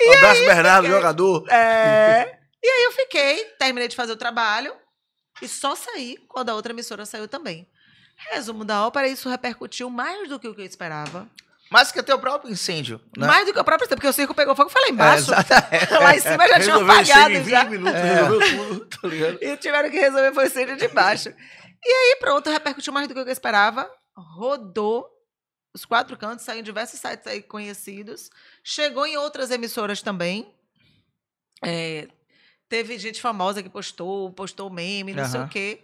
Um abraço, Bernardo, jogador. É. E aí eu fiquei, terminei de fazer o trabalho e só saí quando a outra emissora saiu também. Resumo da ópera, isso repercutiu mais do que o que eu esperava. Mas que tem o próprio incêndio, né? Mais do que o próprio tempo, porque o circo pegou fogo e foi lá É, embaixo. exatamente. lá em cima já tinha isso em apagado 20 já. minutos, É. resolveu tudo, tá ligado? E tiveram que resolver foi incêndio de baixo. E aí, pronto, repercutiu mais do que eu esperava. Rodou os quatro cantos, saiu em diversos sites aí conhecidos. Chegou em outras emissoras também. É, teve gente famosa que postou, postou meme, não sei Aham. o quê.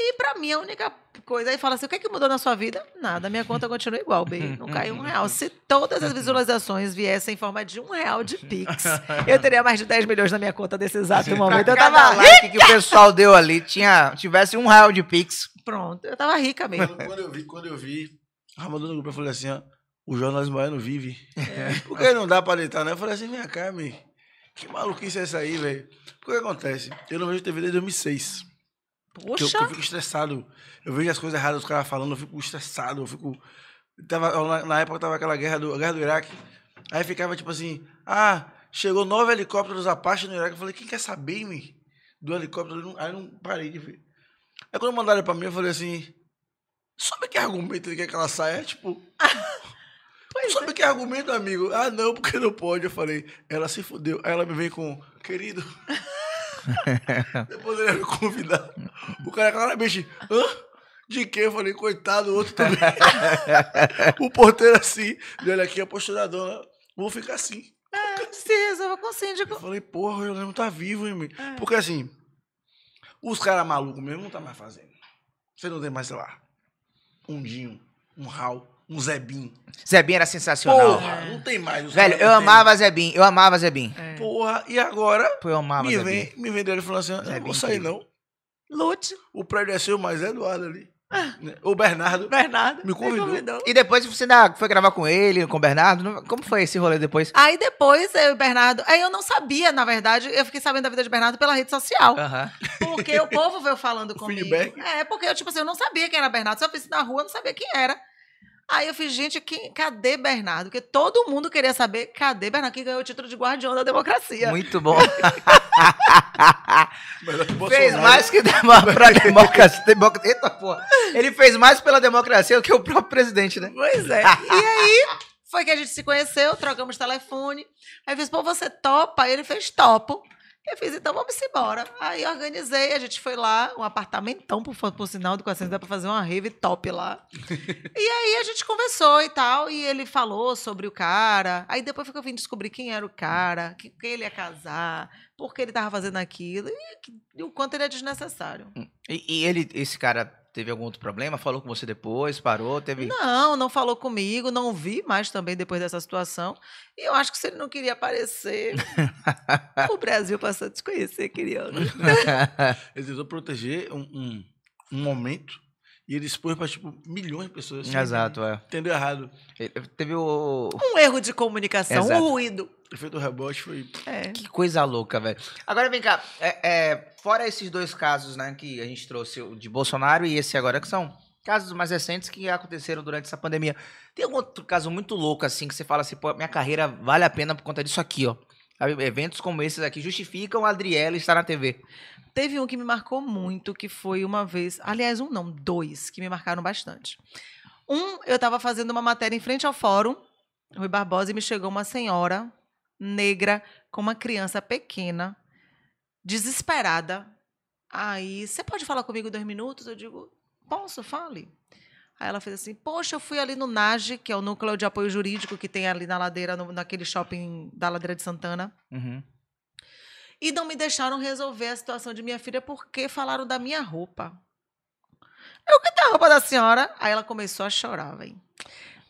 E pra mim, a única coisa aí fala assim: o que é que mudou na sua vida? Nada, minha conta continua igual, B. Não caiu um real. Se todas as visualizações viessem em forma de um real de Pix, eu teria mais de 10 milhões na minha conta nesse exato momento. Pra Eu cada tava like que o pessoal deu ali, tinha, tivesse um real de Pix. Pronto, eu tava rica mesmo. Quando, eu vi, quando eu vi, ah, mandou no grupo, eu falei assim, ó, o jornalismo baiano vive. É. Porque não dá pra deitar, né? Eu falei assim, vem cá, meu, que maluquice é essa aí, velho? O que acontece? Eu não vejo TV desde 2006. Que eu, Poxa, eu fico estressado. Eu vejo as coisas erradas dos caras falando, eu fico estressado, eu fico... Tava, na, na época tava aquela guerra do, guerra do Iraque. Aí ficava tipo assim, ah, chegou nove helicópteros Apache no Iraque. Eu falei, quem quer saber, me do helicóptero? Aí eu não parei de ver. Aí quando mandaram pra mim, eu falei assim, sabe que argumento ele quer que ela saia? Tipo, pois sabe que argumento, amigo? Ah, não, porque não pode. Eu falei, ela se fudeu. Aí ela me vem com, querido... Depois ele ia me convidar. O cara claramente, hã? De quê? Eu falei, coitado, o outro também. o porteiro assim, olha aqui, a postura da dona, vou ficar assim. é, se resolva com o Eu síndico. falei, porra, eu não tá vivo, hein? É. Porque assim, os caras malucos mesmo não tá mais fazendo. Você não tem mais, sei lá, um Dinho, um Raul, um Zebim. Zebim era sensacional. Porra, não tem mais. Velho, eu tem. amava Zebim, eu amava Zebim. É. Porra, e agora Pô, eu amava me, Zebim. vem, me venderam e falou assim, eu não vou sair não. Lute, O prédio é seu, mas é Eduardo ali. Né? O Bernardo. Bernardo. Me convidou. E depois você ainda foi gravar com ele, com o Bernardo? Como foi esse rolê depois? Aí depois, eu e o Bernardo. Aí eu não sabia, na verdade, eu fiquei sabendo da vida de Bernardo pela rede social. Aham. Porque o povo veio falando comigo. feedback. É, porque eu, tipo assim, eu não sabia quem era Bernardo. Se eu fosse na rua, eu não sabia quem era. Aí eu fiz, gente, quem, cadê Bernardo? Porque todo mundo queria saber cadê Bernardo, que ganhou o título de guardião da democracia. Muito bom. Que fez mais que demo- pra democracia. democ- Eita porra. Ele fez mais pela democracia do que o próprio presidente, né? Pois é. E aí foi que a gente se conheceu, trocamos telefone. Aí eu fiz, pô, você topa? Aí ele fez topo. Eu fiz, então vamos embora. Aí organizei, a gente foi lá, um apartamentão, por, por sinal, do 400, dá pra fazer uma rave top lá. e aí a gente conversou e tal, e ele falou sobre o cara. Aí depois que eu vim descobrir quem era o cara, que, quem ele ia casar, por que ele tava fazendo aquilo, e, e o quanto ele é desnecessário. E, e ele, esse cara teve algum outro problema? Falou com você depois? Parou? Teve. Não, não falou comigo, não vi mais também depois dessa situação. E eu acho que se ele não queria aparecer, o Brasil passou a desconhecer, querido. Ele tentou proteger um, um, um momento e ele expôs para, tipo, milhões de pessoas. assim, Exato, é. Entendeu errado. Ele- Teve o. Um erro de comunicação, Exato. um ruído. Efeito rebote foi... É. Que coisa louca, velho. Agora vem cá, é, é, fora esses dois casos, né, que a gente trouxe, o de Bolsonaro e esse agora, que são casos mais recentes que aconteceram durante essa pandemia. Tem algum outro caso muito louco, assim, que você fala assim, pô, minha carreira vale a pena por conta disso aqui, ó. Eventos como esses aqui justificam a Adriela estar na TV. Teve um que me marcou muito, que foi uma vez. Aliás, um não, dois, que me marcaram bastante. Um, eu estava fazendo uma matéria em frente ao fórum, Rui Barbosa, e me chegou uma senhora negra com uma criança pequena, desesperada. Aí, você pode falar comigo dois minutos? Eu digo, posso, fale. Aí ela fez assim: Poxa, eu fui ali no NAGE, que é o núcleo de apoio jurídico que tem ali na ladeira, no- naquele shopping da Ladeira de Santana. Uhum. E não me deixaram resolver a situação de minha filha porque falaram da minha roupa. Eu que tem a roupa da senhora? Aí ela começou a chorar, velho.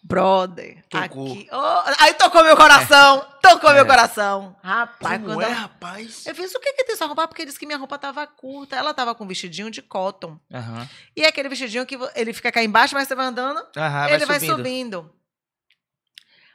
Brother, Tocou. aqui. Oh, aí tocou meu coração! Tocou É. meu coração! Rapaz, Como quando é, rapaz? Eu fiz o que que tem sua roupa? Porque disse que minha roupa tava curta. Ela tava com um vestidinho de cotton. Aham. E é aquele vestidinho que ele fica cá embaixo, mas você vai andando, Aham, ele vai subindo.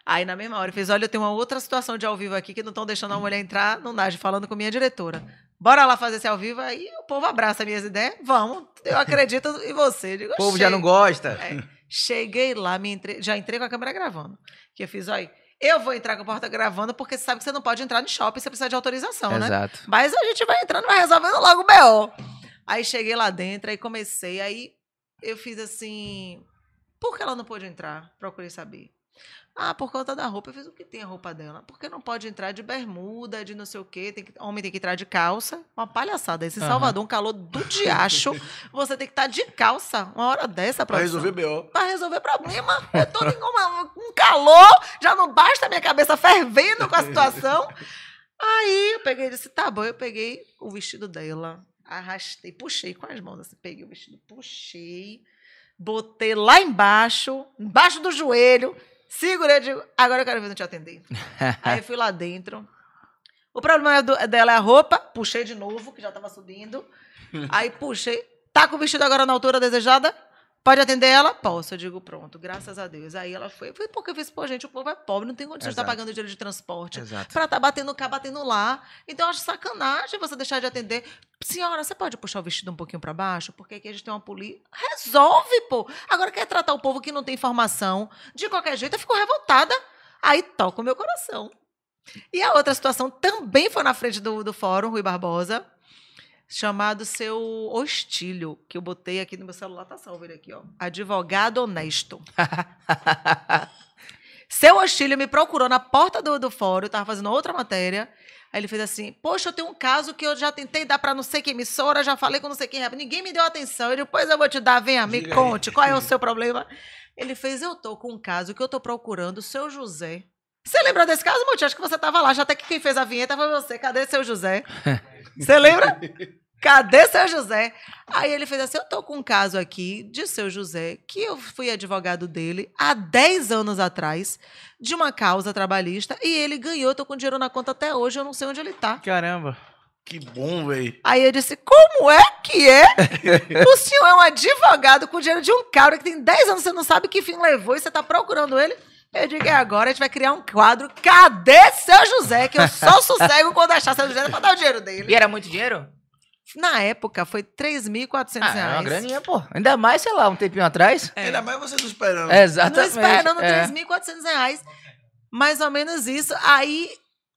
Aí, na mesma hora, ele fez: Olha, eu tenho uma outra situação de ao vivo aqui que não estão deixando a mulher entrar no NAGE, falando com minha diretora. Bora lá fazer esse ao vivo, aí o povo abraça minhas ideias. Vamos, eu acredito em você. Eu digo, O povo já não gosta. É, cheguei lá, me entre... já entrei com a câmera gravando. Que eu fiz, olha, eu vou entrar com a porta gravando, porque você sabe que você não pode entrar no shopping, você precisa de autorização, né? Exato. Mas a gente vai entrando, vai resolvendo logo o B.O. Aí cheguei lá dentro, aí comecei, aí eu fiz assim. Por que ela não pôde entrar? Procurei saber. Ah, por conta da roupa. Eu fiz o que tem a roupa dela? Porque não pode entrar de bermuda, de não sei o quê. Tem que, homem tem que entrar de calça. Uma palhaçada. Esse Aham. Salvador, um calor do diacho. Você tem que estar de calça uma hora dessa Pra resolver B.O. Pra resolver problema. Eu tô uma- um calor, já não basta a minha cabeça fervendo com a situação. Aí eu peguei e disse: tá bom, eu peguei o vestido dela, arrastei, puxei com as mãos assim, peguei o vestido, puxei, botei lá embaixo, embaixo do joelho, segurei, digo, agora eu quero ver não te atender. Aí eu fui lá dentro. O problema é do- dela é a roupa, puxei de novo, que já tava subindo. Aí puxei. Tá com o vestido agora na altura desejada? Pode atender ela? Posso. Eu digo, pronto, graças a Deus. Aí ela foi. Foi porque eu fiz, pô, gente, o povo é pobre, não tem condição de estar Exato. pagando dinheiro de transporte. Exato. Pra estar batendo cá, batendo lá. Então, eu acho sacanagem você deixar de atender. Senhora, você pode puxar o vestido um pouquinho pra baixo? Porque aqui a gente tem uma polícia. Resolve, pô. Agora quer tratar o povo que não tem informação. De qualquer jeito, eu fico revoltada. Aí toca o meu coração. E a outra situação também foi na frente do, do fórum, Rui Barbosa, chamado seu hostilho, que eu botei aqui no meu celular, tá salvo ele aqui, ó. Advogado honesto. Seu Hostilio me procurou na porta do, do fórum, eu tava fazendo outra matéria. Aí ele fez assim: Poxa, eu tenho um caso que eu já tentei dar pra não sei que emissora, já falei com não sei quem, ninguém me deu atenção. Eu depois eu vou te dar, venha, me Diga aí. conte, qual é o seu problema? Ele fez: Eu tô com um caso que eu tô procurando o seu José. Você lembra desse caso, Monte? Acho que você tava lá, já até que quem fez a vinheta foi você. Cadê seu José? Você lembra? Cadê seu José? Aí ele fez assim: Eu tô com um caso aqui de seu José, que eu fui advogado dele há 10 anos atrás, de uma causa trabalhista, e ele ganhou, eu tô com dinheiro na conta até hoje, eu não sei onde ele tá. Caramba. Que bom, velho. Aí eu disse: Como é que é? o senhor é um advogado com dinheiro de um cara que tem 10 anos, você não sabe que fim levou e você tá procurando ele? Eu digo: É agora, a gente vai criar um quadro. Cadê seu José? Que eu só sossego quando achar seu José pra dar o dinheiro dele. E era muito dinheiro? Na época, foi 3.400 Ah, reais. é uma graninha, pô. Ainda mais, sei lá, um tempinho atrás. É. Ainda mais vocês não esperando. Não Exatamente. esperando é. 3.400 reais. Mais ou menos isso. Aí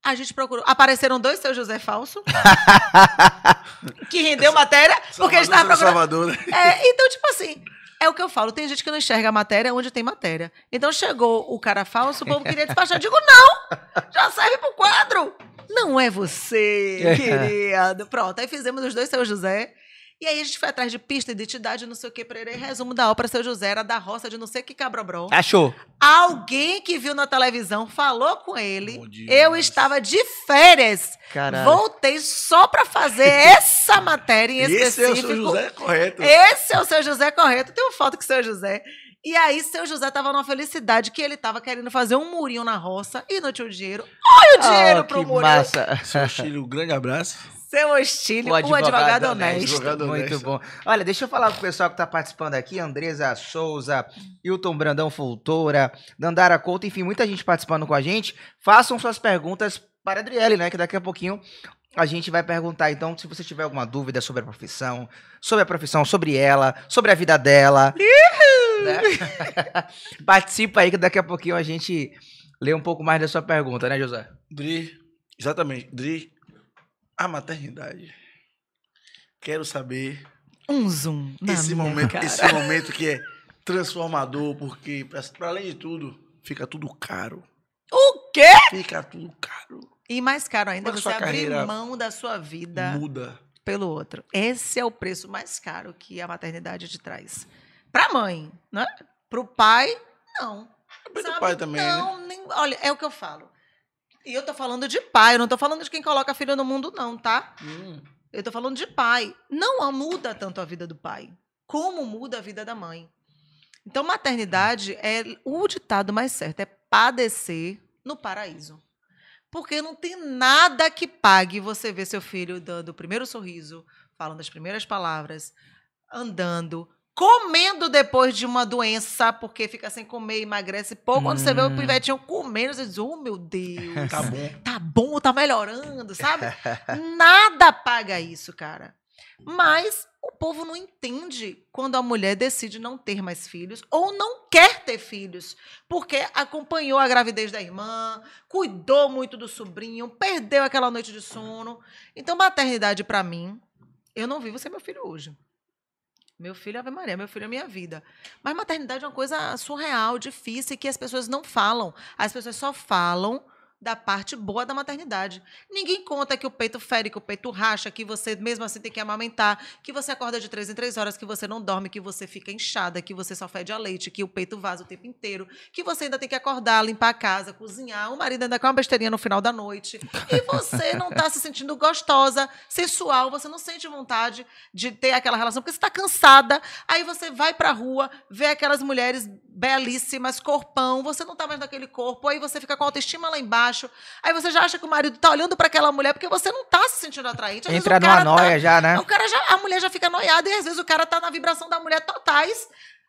a gente procurou. Apareceram dois seu José falso. que rendeu matéria, porque a gente tava Salvador, procurando. Salvador, né? É, então, tipo assim. É o que eu falo, tem gente que não enxerga a matéria onde tem matéria. Então chegou o cara falso, o povo queria despachar. Eu digo, não! Já serve pro quadro! Não é você, querido. Pronto, aí fizemos os dois seu José. E aí a gente foi atrás de pista, identidade, não sei o que, e resumo da ópera seu José era da roça de não sei que cabrobró. Achou. Alguém que viu na televisão falou com ele. Bom dia, eu nossa. estava de férias. caralho. Voltei só pra fazer essa matéria em Esse é o específico. seu José correto. Esse é o seu José correto. Tem uma foto com o seu José. E aí, seu José tava numa felicidade que ele tava querendo fazer um murinho na roça e não tinha o dinheiro. Olha o dinheiro Oh, pro que murinho. massa. Seu Chile, um grande abraço. Seu Ostílio, O o advogado advogado, honesto. Advogado Muito honesto. bom. Olha, deixa eu falar com o pessoal que tá participando aqui. Andresa Souza, Hilton Brandão Fultora, Dandara Couto, enfim, muita gente participando com a gente. Façam suas perguntas para a Adriele, né? Que daqui a pouquinho a gente vai perguntar. Então, se você tiver alguma dúvida sobre a profissão, sobre a profissão, sobre ela, sobre a vida dela. né? Participa aí que daqui a pouquinho a gente lê um pouco mais da sua pergunta, né, José? Dri, exatamente. Dri, a maternidade. Quero saber Um zoom esse momento, cara. esse momento que é transformador, porque pra, pra além de tudo, fica tudo caro. O quê? Fica tudo caro. E mais caro ainda, Mas você abrir mão da sua vida Muda. pelo outro. Esse é o preço mais caro que a maternidade te traz. Pra mãe, né? Pro pai, não. Pro pai também, né? não, nem, olha, é o que eu falo. E eu tô falando de pai, eu não tô falando de quem coloca filho no mundo, não, tá? Hum, Eu tô falando de pai. Não muda tanto a vida do pai, como muda a vida da mãe. Então, maternidade é o ditado mais certo, é padecer no paraíso. Porque não tem nada que pague você ver seu filho dando o primeiro sorriso, falando as primeiras palavras, andando, comendo depois de uma doença, porque fica sem comer, emagrece pouco. Quando você vê o Hum. pivetinho comendo, você diz, oh meu Deus tá bom. tá bom, tá melhorando, sabe? Nada paga isso, cara. Mas o povo não entende quando a mulher decide não ter mais filhos ou não quer ter filhos, porque acompanhou a gravidez da irmã, cuidou muito do sobrinho, perdeu aquela noite de sono. Então, maternidade pra mim, eu não vivo sem meu filho hoje. Meu filho é Ave Maria, meu filho é minha vida. Mas maternidade é uma coisa surreal, difícil que as pessoas não falam. As pessoas só falam da parte boa da maternidade. Ninguém conta que o peito fere, que o peito racha, que você mesmo assim tem que amamentar, que você acorda de três em três horas, que você não dorme, que você fica inchada, que você só fede a leite, que o peito vaza o tempo inteiro, que você ainda tem que acordar, limpar a casa, cozinhar, o marido ainda com uma besteirinha no final da noite. E você não está se sentindo gostosa, sensual, você não sente vontade de ter aquela relação, porque você está cansada. Aí você vai pra rua, vê aquelas mulheres belíssimas, corpão, você não tá mais naquele corpo, aí você fica com a autoestima lá embaixo. Aí você já acha que o marido tá olhando para aquela mulher porque você não tá se sentindo atraente. Às vezes Entra o numa cara noia tá, já, né? o cara já, a mulher já fica noiada e às vezes o cara tá na vibração da mulher totais.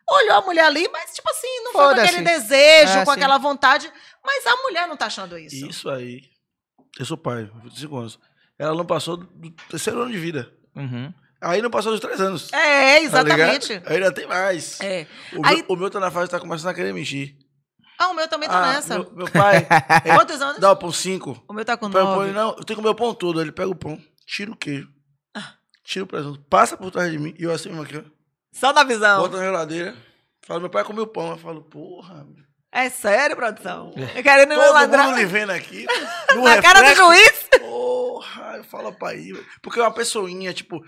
Olhou a mulher ali, mas tipo assim, não foi com aquele desejo, É, com sim. aquela vontade, mas a mulher não tá achando isso. Isso aí. Eu sou pai, 25 anos. Ela não passou do terceiro ano de vida. Uhum. Aí não passou dos três anos. É, tá ligado? exatamente. Ainda tem mais. é. O, Aí- meu, o meu tá na fase tá começando a querer mentir. Ah, o meu também tá Ah, nessa. Meu, meu pai é, Quantos anos? dá o pão 5. O meu tá com o nove. não, eu tenho que comer o pão todo. Ele pega o pão, tira o queijo, tira o presunto, passa por trás de mim e eu assim aqui, ó. Só na visão. Bota na geladeira. Fala, meu pai comeu pão. Eu falo, porra. É sério, produção? Eu querendo Todo ladrar mundo lhe vendo aqui. No na cara do reflexo. juiz. Porra, eu falo pra aí. Porque uma pessoinha, tipo,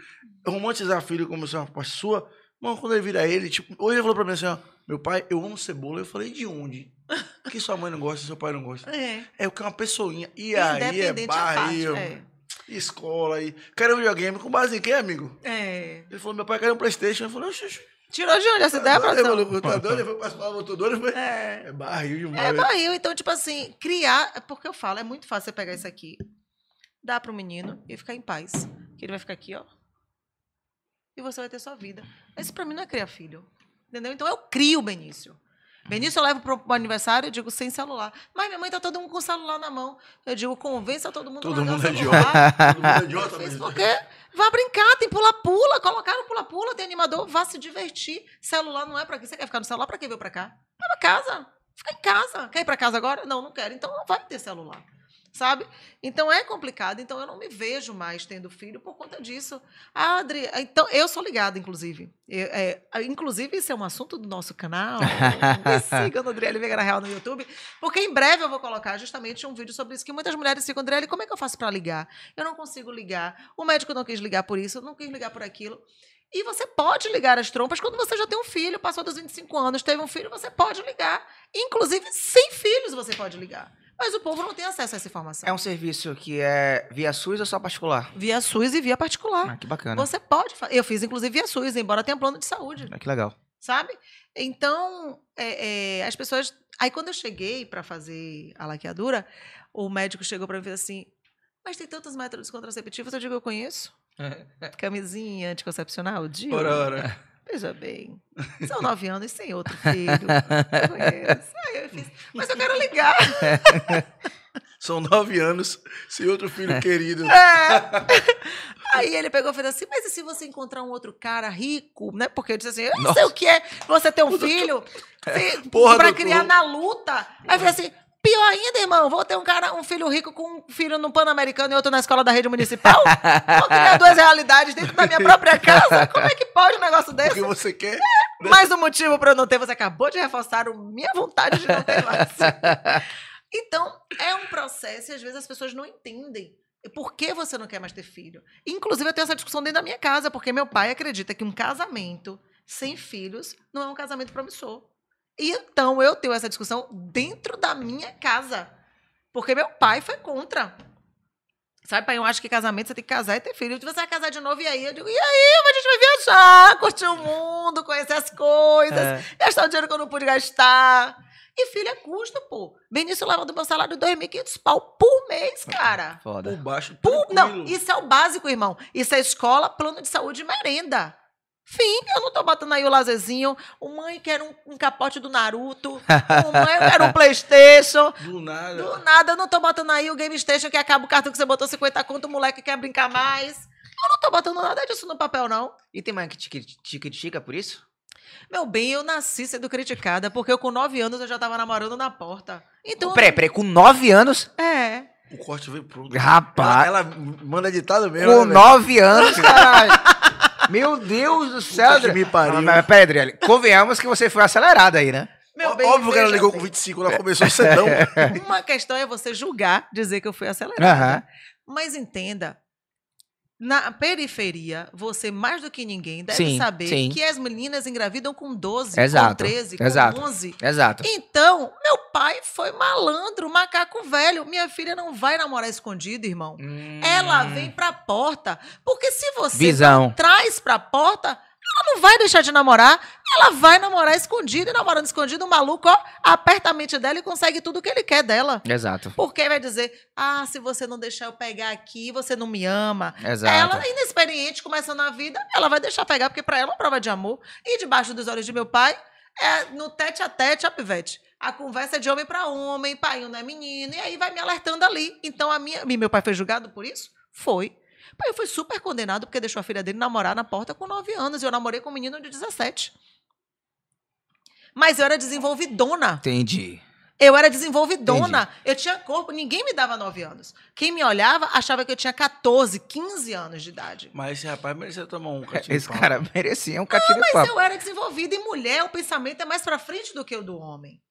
romantizar filho como se é uma parte sua. Mano, quando ele vira ele, tipo, hoje ele falou pra mim assim, ó, meu pai, eu amo cebola. Eu falei, de onde? Que sua mãe não gosta, seu pai não gosta. É. É o que é uma pessoinha. E aí é barril, É. escola aí. Quero um videogame com base em quê, amigo? é. Ele falou, meu pai quer um Playstation. Eu falei, oxi, Tirou de onde essa ideia, Ele produção? falou, tá doido? Ele foi participar do motor, ele foi... É. É barril demais. É barril, então, tipo assim, criar. é Porque eu falo, é muito fácil você pegar isso aqui, dar pro menino e ficar em paz. Que ele vai ficar aqui, ó. E você vai ter sua vida. Isso pra mim não é criar filho. Entendeu? Então eu crio o Benício. Benício eu levo pro, pro aniversário, eu digo sem celular. Mas minha mãe tá todo mundo com o celular na mão. Eu digo, convença todo mundo a Todo mundo é o idiota. celular. Todo mundo é idiota, porque vá brincar, tem pula-pula, colocaram pula-pula, tem animador, vá se divertir. Celular não é pra quê? Você quer ficar no celular? Pra que veio pra cá? Vai pra casa. Fica em casa. Quer ir pra casa agora? Não, não quero. Então não vai ter celular. Sabe? Então é complicado. Então eu não me vejo mais tendo filho por conta disso. Ah, Adri, então eu sou ligada, inclusive. Eu- é, inclusive, isso é um assunto do nosso canal. Me siga no Adriele Veiga na Real no YouTube. Porque em breve eu vou colocar justamente um vídeo sobre isso. Que muitas mulheres ficam, Adriele, como é que eu faço para ligar? Eu não consigo ligar. O médico não quis ligar por isso, não quis ligar por aquilo. E você pode ligar as trompas quando você já tem um filho, passou dos 25 anos, teve um filho, você pode ligar. Inclusive, sem filhos você pode ligar. Mas o povo não tem acesso a essa informação. É um serviço que é via SUS ou só particular? Via SUS e via particular. Ah, que bacana. Você pode fazer. Eu fiz, inclusive, via SUS, embora tenha plano de saúde, Ah, que legal. sabe? Então, é, é, as pessoas. Aí, quando eu cheguei para fazer a laqueadura, o médico chegou para mim e fez assim: Mas tem tantos métodos contraceptivos, eu digo, eu conheço. Camisinha anticoncepcional, Dil. Ora, ora. Veja bem, são nove anos sem outro filho. Eu conheço. Aí eu fiz, mas eu quero ligar. São nove anos sem outro filho querido. É. Aí ele pegou e fez assim, mas e se você encontrar um outro cara rico, né? Porque eu disse assim, eu não sei o que é você ter um filho se- Porra, pra criar na luta. Aí eu falei assim, pior ainda, irmão, vou ter um cara, um filho rico com um filho no Pan-Americano e outro na escola da rede municipal? Vou criar duas realidades dentro da minha própria casa? Como é que pode um negócio O desse? que você quer? Mais um motivo pra eu não ter, você acabou de reforçar a minha vontade de não ter mais. Então, é um processo e às vezes as pessoas não entendem. Por que você não quer mais ter filho? Inclusive, eu tenho essa discussão dentro da minha casa, porque meu pai acredita que um casamento sem filhos não é um casamento promissor. E então eu tenho essa discussão dentro da minha casa. Porque meu pai foi contra. Sabe, pai, eu acho que casamento você tem que casar e ter filho. Você vai casar de novo, e aí? Eu digo, e aí? A gente vai viajar, curtir o mundo, conhecer as coisas, É. gastar o dinheiro que eu não pude gastar. E filho é custo, pô. Benício leva do meu salário 2.500 pau por mês, cara. Por Foda. baixo, Por- não, isso é o básico, irmão. Isso é escola, plano de saúde e merenda. Fim, eu não tô botando aí o lazezinho. O mãe quer um, um capote do Naruto. O mãe eu quero um Playstation. Do nada. Do nada, eu não tô botando aí o Game Station que acaba o cartão que você botou 50 conto, o moleque quer brincar mais. Eu não tô botando nada disso no papel, não. E tem mãe que te, te critica por isso? Meu bem, eu nasci sendo criticada, porque eu com 9 anos eu já tava namorando na porta. Então. Peraí, peraí, com nove anos? É. O corte veio pronto. Rapaz, Ela, ela manda ditado mesmo. com né, velho? nove anos, caralho. Meu Deus do céu, que me pariu. Mas, mas peraí, Adriele, convenhamos que você foi acelerada aí, né? Meu bem, Óbvio que ela ligou com 25 quando ela começou cedão. Uma questão é você julgar, dizer que eu fui acelerada. Mas entenda, na periferia, você mais do que ninguém deve Sim, saber sim. que as meninas engravidam com 12, com Exato, 13, com exato. 11. Exato. Então, meu pai foi malandro, macaco velho. Minha filha não vai namorar escondido, irmão. Ela Hum. vem pra porta. Porque se você Visão. traz pra porta, ela não vai deixar de namorar. Ela vai namorar escondido. E namorando escondido, o maluco, ó, aperta a mente dela e consegue tudo o que ele quer dela. Exato. Porque vai dizer, ah, se você não deixar eu pegar aqui, você não me ama. Exato. Ela, inexperiente, começando a vida, ela vai deixar pegar, porque pra ela é uma prova de amor. E debaixo dos olhos de meu pai, é no tete a tete, ó, pivete. A conversa é de homem pra homem, pai não é menino, e aí vai me alertando ali. Então, a minha. e Meu pai foi julgado por isso? Foi. Pai, foi super condenado porque deixou a filha dele namorar na porta com 9 anos. E eu namorei com um menino de 17. Mas eu era desenvolvidona. Entendi. Eu era desenvolvidona. Eu tinha corpo, ninguém me dava 9 anos. Quem me olhava achava que eu tinha 14, 15 anos de idade. Mas esse rapaz merecia tomar um catinho Esse cara merecia um catinho de Mas eu era desenvolvida e mulher, o pensamento é mais pra frente do que o do homem.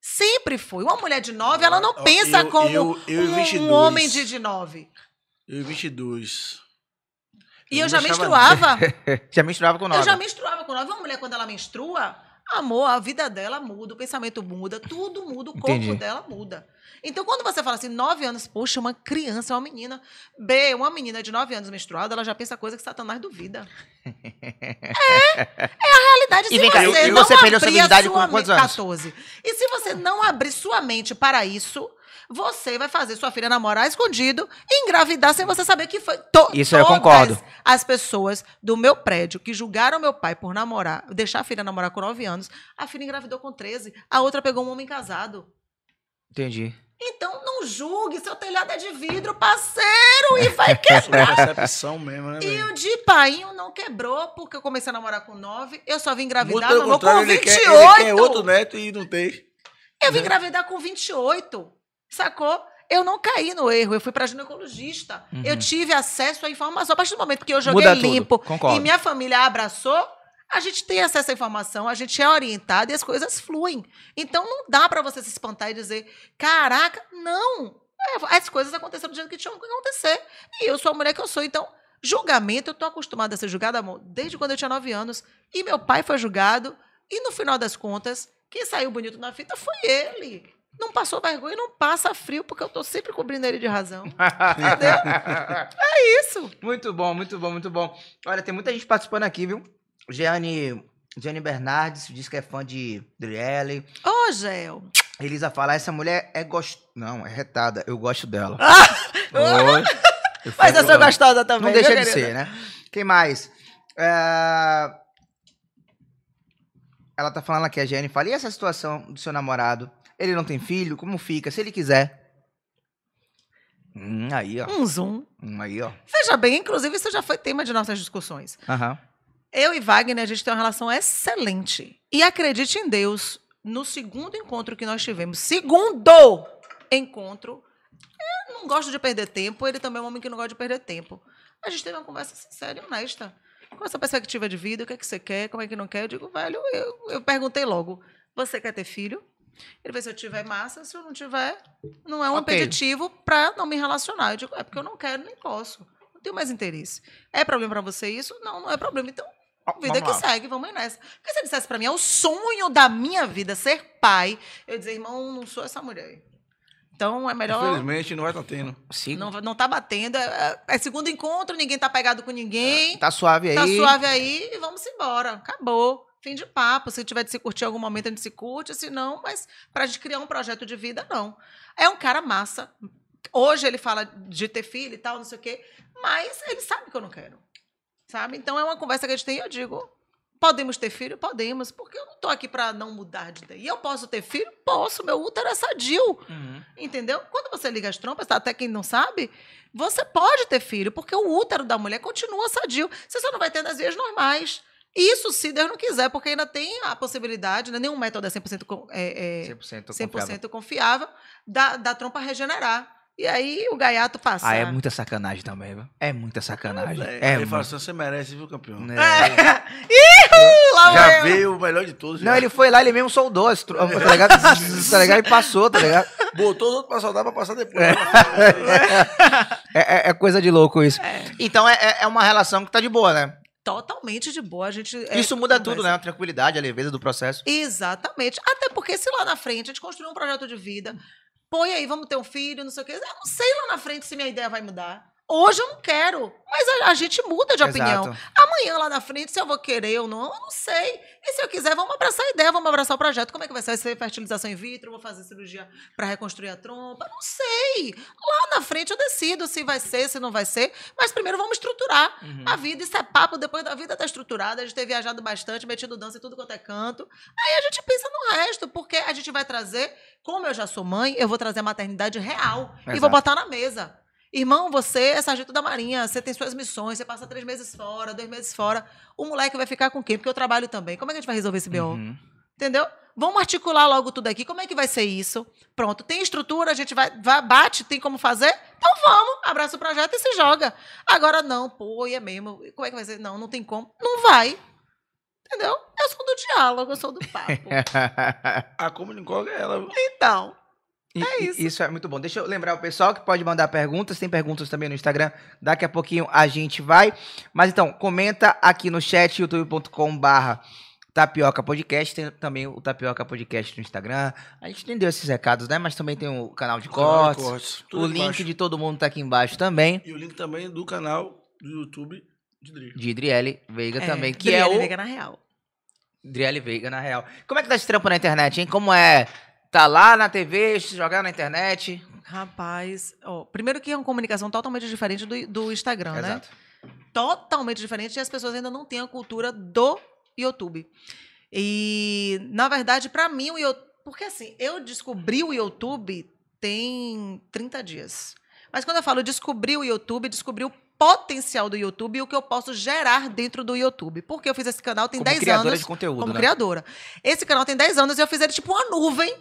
Sempre foi. Uma mulher de 9, ela não pensa eu- como eu- eu um- um, 22. homem de, de 9. Eu 22. E eu, não já menstruava. Já misturava com nove. eu já menstruava com 9. Uma mulher, quando ela menstrua, amor, a vida dela muda, o pensamento muda, tudo muda, o corpo Entendi. dela muda. Então, quando você fala assim, 9 anos, poxa, uma criança, uma menina. B, uma menina de 9 anos menstruada, ela já pensa coisa que Satanás duvida. É, é a realidade. E vem cá, você e não você perdeu sua sua com quantos anos? 14. E se você não abrir sua mente para isso, você vai fazer sua filha namorar escondido e engravidar sem você saber que foi. To- Isso eu todas concordo. As pessoas do meu prédio que julgaram meu pai por namorar, deixar a filha namorar com 9 anos, a filha engravidou com 13, a outra pegou um homem casado. Entendi. Então não julgue, seu telhado é de vidro, parceiro, e vai quebrar. Percepção mesmo, né, E o de painho não quebrou, porque eu comecei a namorar com 9, eu só vim engravidar, amor, com contrário, ele 28. quer, ele quer outro neto e não tem. Eu vim né? engravidar com 28, sacou? Eu não caí no erro, eu fui pra ginecologista. Uhum. Eu tive acesso à informação. A partir do momento que eu joguei limpo e minha família abraçou, a gente tem acesso à informação, a gente é orientado e as coisas fluem. Então não dá pra você se espantar e dizer, caraca, não. É, As coisas aconteceram do jeito que tinham que acontecer. E eu sou a mulher que eu sou. Então, julgamento, eu tô acostumada a ser julgada, amor, desde quando eu tinha 9 anos. E meu pai foi julgado. E no final das contas, quem saiu bonito na fita foi ele. Não passou vergonha e não passa frio, porque eu tô sempre cobrindo ele de razão. Entendeu? É isso. Muito bom, muito bom, muito bom. Olha, tem muita gente participando aqui, viu? Jeane, Jeane Bernardes diz que é fã de Driele. Ô, Gel. Elisa fala, essa mulher é gost... Não, é retada. Eu gosto dela. Ah! Oi. Eu Mas eu sou gostosa também. Não deixa de querida? ser, né? Quem mais? É, Ela tá falando aqui, a Jenny fala, e essa situação do seu namorado? Ele não tem filho? Como fica? Se ele quiser. Hum, aí, ó. Um zoom. Hum, aí, ó. Veja bem, inclusive, isso já foi tema de nossas discussões. Aham. Eu e Wagner, a gente tem uma relação excelente. E acredite em Deus, no segundo encontro que nós tivemos, segundo encontro, eu não gosto de perder tempo, ele também é um homem que não gosta de perder tempo. A gente teve uma conversa sincera e honesta. Com essa perspectiva de vida, o que é que você quer, como é que não quer? Eu digo, velho, eu, eu perguntei logo, você quer ter filho? Ele falou, se eu tiver massa, se eu não tiver, não é um Ok. impeditivo para não me relacionar. Eu digo, é porque eu não quero nem posso. Não tenho mais interesse. É problema para você isso? Não, não é problema. Então, vida que Vamos lá. segue, vamos nessa. Porque se ele dissesse pra mim, é o sonho da minha vida ser pai, eu ia dizer, irmão, não sou essa mulher. aí. Então é melhor. Infelizmente, não vai estar tendo. Siga. Não, não tá batendo. É, é segundo encontro, ninguém tá pegado com ninguém. Tá suave aí. Tá suave aí e vamos embora. Acabou. Fim de papo. Se tiver de se curtir em algum momento, a gente se curte. Se não, mas pra gente criar um projeto de vida, não. É um cara massa. Hoje ele fala de ter filho e tal, não sei o quê. Mas ele sabe que eu não quero. Sabe? Então é uma conversa que a gente tem e eu digo. Podemos ter filho? Podemos, porque eu não tô aqui pra não mudar de ideia. E eu posso ter filho? Posso, meu útero é sadio. Uhum. Entendeu? Quando você liga as trompas, tá? até quem não sabe, você pode ter filho, porque o útero da mulher continua sadio. Você só não vai ter nas vias normais. Isso se Deus não quiser, porque ainda tem a possibilidade, né? nenhum método é 100%, com- é, é, 100% 100 confiável. confiável, da, da trompa regenerar. E aí o gaiato passar. Ah, é muita sacanagem também, viu? É muita sacanagem. É, É, ele fala muito. assim, você merece, viu, campeão? É. Ih, lá Já eu. veio o melhor de todos. Não, já. ele foi lá, ele mesmo soldou, esse tro- tá ligado? tá ligado? E passou, tá ligado? Botou os outros pra soldar pra passar depois. É, é- é coisa de louco isso. É, Então é, é- é uma relação que tá de boa, né? Totalmente de boa. A gente, é, Isso muda conversa. tudo, né? A tranquilidade, a leveza do processo. Exatamente. Até porque se lá na frente a gente construir um projeto de vida, põe aí, vamos ter um filho, não sei o quê. Eu não sei lá na frente se minha ideia vai mudar. Hoje eu não quero, mas a, a gente muda de opinião. Exato. Amanhã lá na frente, se eu vou querer ou não, eu não sei. E se eu quiser, vamos abraçar a ideia, vamos abraçar o projeto. Como é que vai ser? Vai ser fertilização in vitro? Vou fazer cirurgia para reconstruir a trompa? Não sei. Lá na frente eu decido se vai ser, se não vai ser. Mas primeiro vamos estruturar Uhum. a vida. Isso é papo, depois da vida tá estruturada. A gente ter viajado bastante, metido dança em tudo quanto é canto. Aí a gente pensa no resto, porque a gente vai trazer, como eu já sou mãe, eu vou trazer a maternidade real e Exato. vou botar na mesa. Irmão, você é sargento da Marinha, você tem suas missões, você passa três meses fora, dois meses fora. O moleque vai ficar com quem? Porque eu trabalho também. Como é que a gente vai resolver esse BO? Uhum. Entendeu? Vamos articular logo tudo aqui. Como é que vai ser isso? Pronto, tem estrutura, a gente vai, vai bate, tem como fazer? Então vamos, abraça o projeto e se joga. Agora não, pô, e é mesmo. Como é que vai ser? Não, não tem como. Não vai. Entendeu? Eu sou do diálogo, eu sou do papo. A comunicóloga é ela. viu? Então, E- É isso. Isso é muito bom. Deixa eu lembrar o pessoal que pode mandar perguntas. Tem perguntas também no Instagram. Daqui a pouquinho a gente vai. Mas então, comenta aqui no chat, youtube.com barra Tapioca Podcast. Tem também o Tapioca Podcast no Instagram. A gente entendeu esses recados, né? Mas também tem o canal de Canal de cortes. cortes, O link embaixo. de todo mundo tá aqui embaixo também. E o link também do canal do YouTube de Dri. De Idriele Veiga também. Que Adriele é o Veiga na real. Idriele Veiga, na real. Como é que tá esse trampo na internet, hein? Como é? Tá lá na TV, jogar na internet? Rapaz, ó, primeiro que é uma comunicação totalmente diferente do, do Instagram, né? Exato. totalmente diferente e as pessoas ainda não têm a cultura do YouTube. E, na verdade, para mim, o YouTube. Porque assim, eu descobri o YouTube tem 30 dias. Mas quando eu falo descobri o YouTube, descobri o potencial do YouTube e o que eu posso gerar dentro do YouTube. Porque eu fiz esse canal tem Como 10 criadora anos de conteúdo, como né? criadora. Esse canal tem 10 anos e eu fiz ele tipo uma nuvem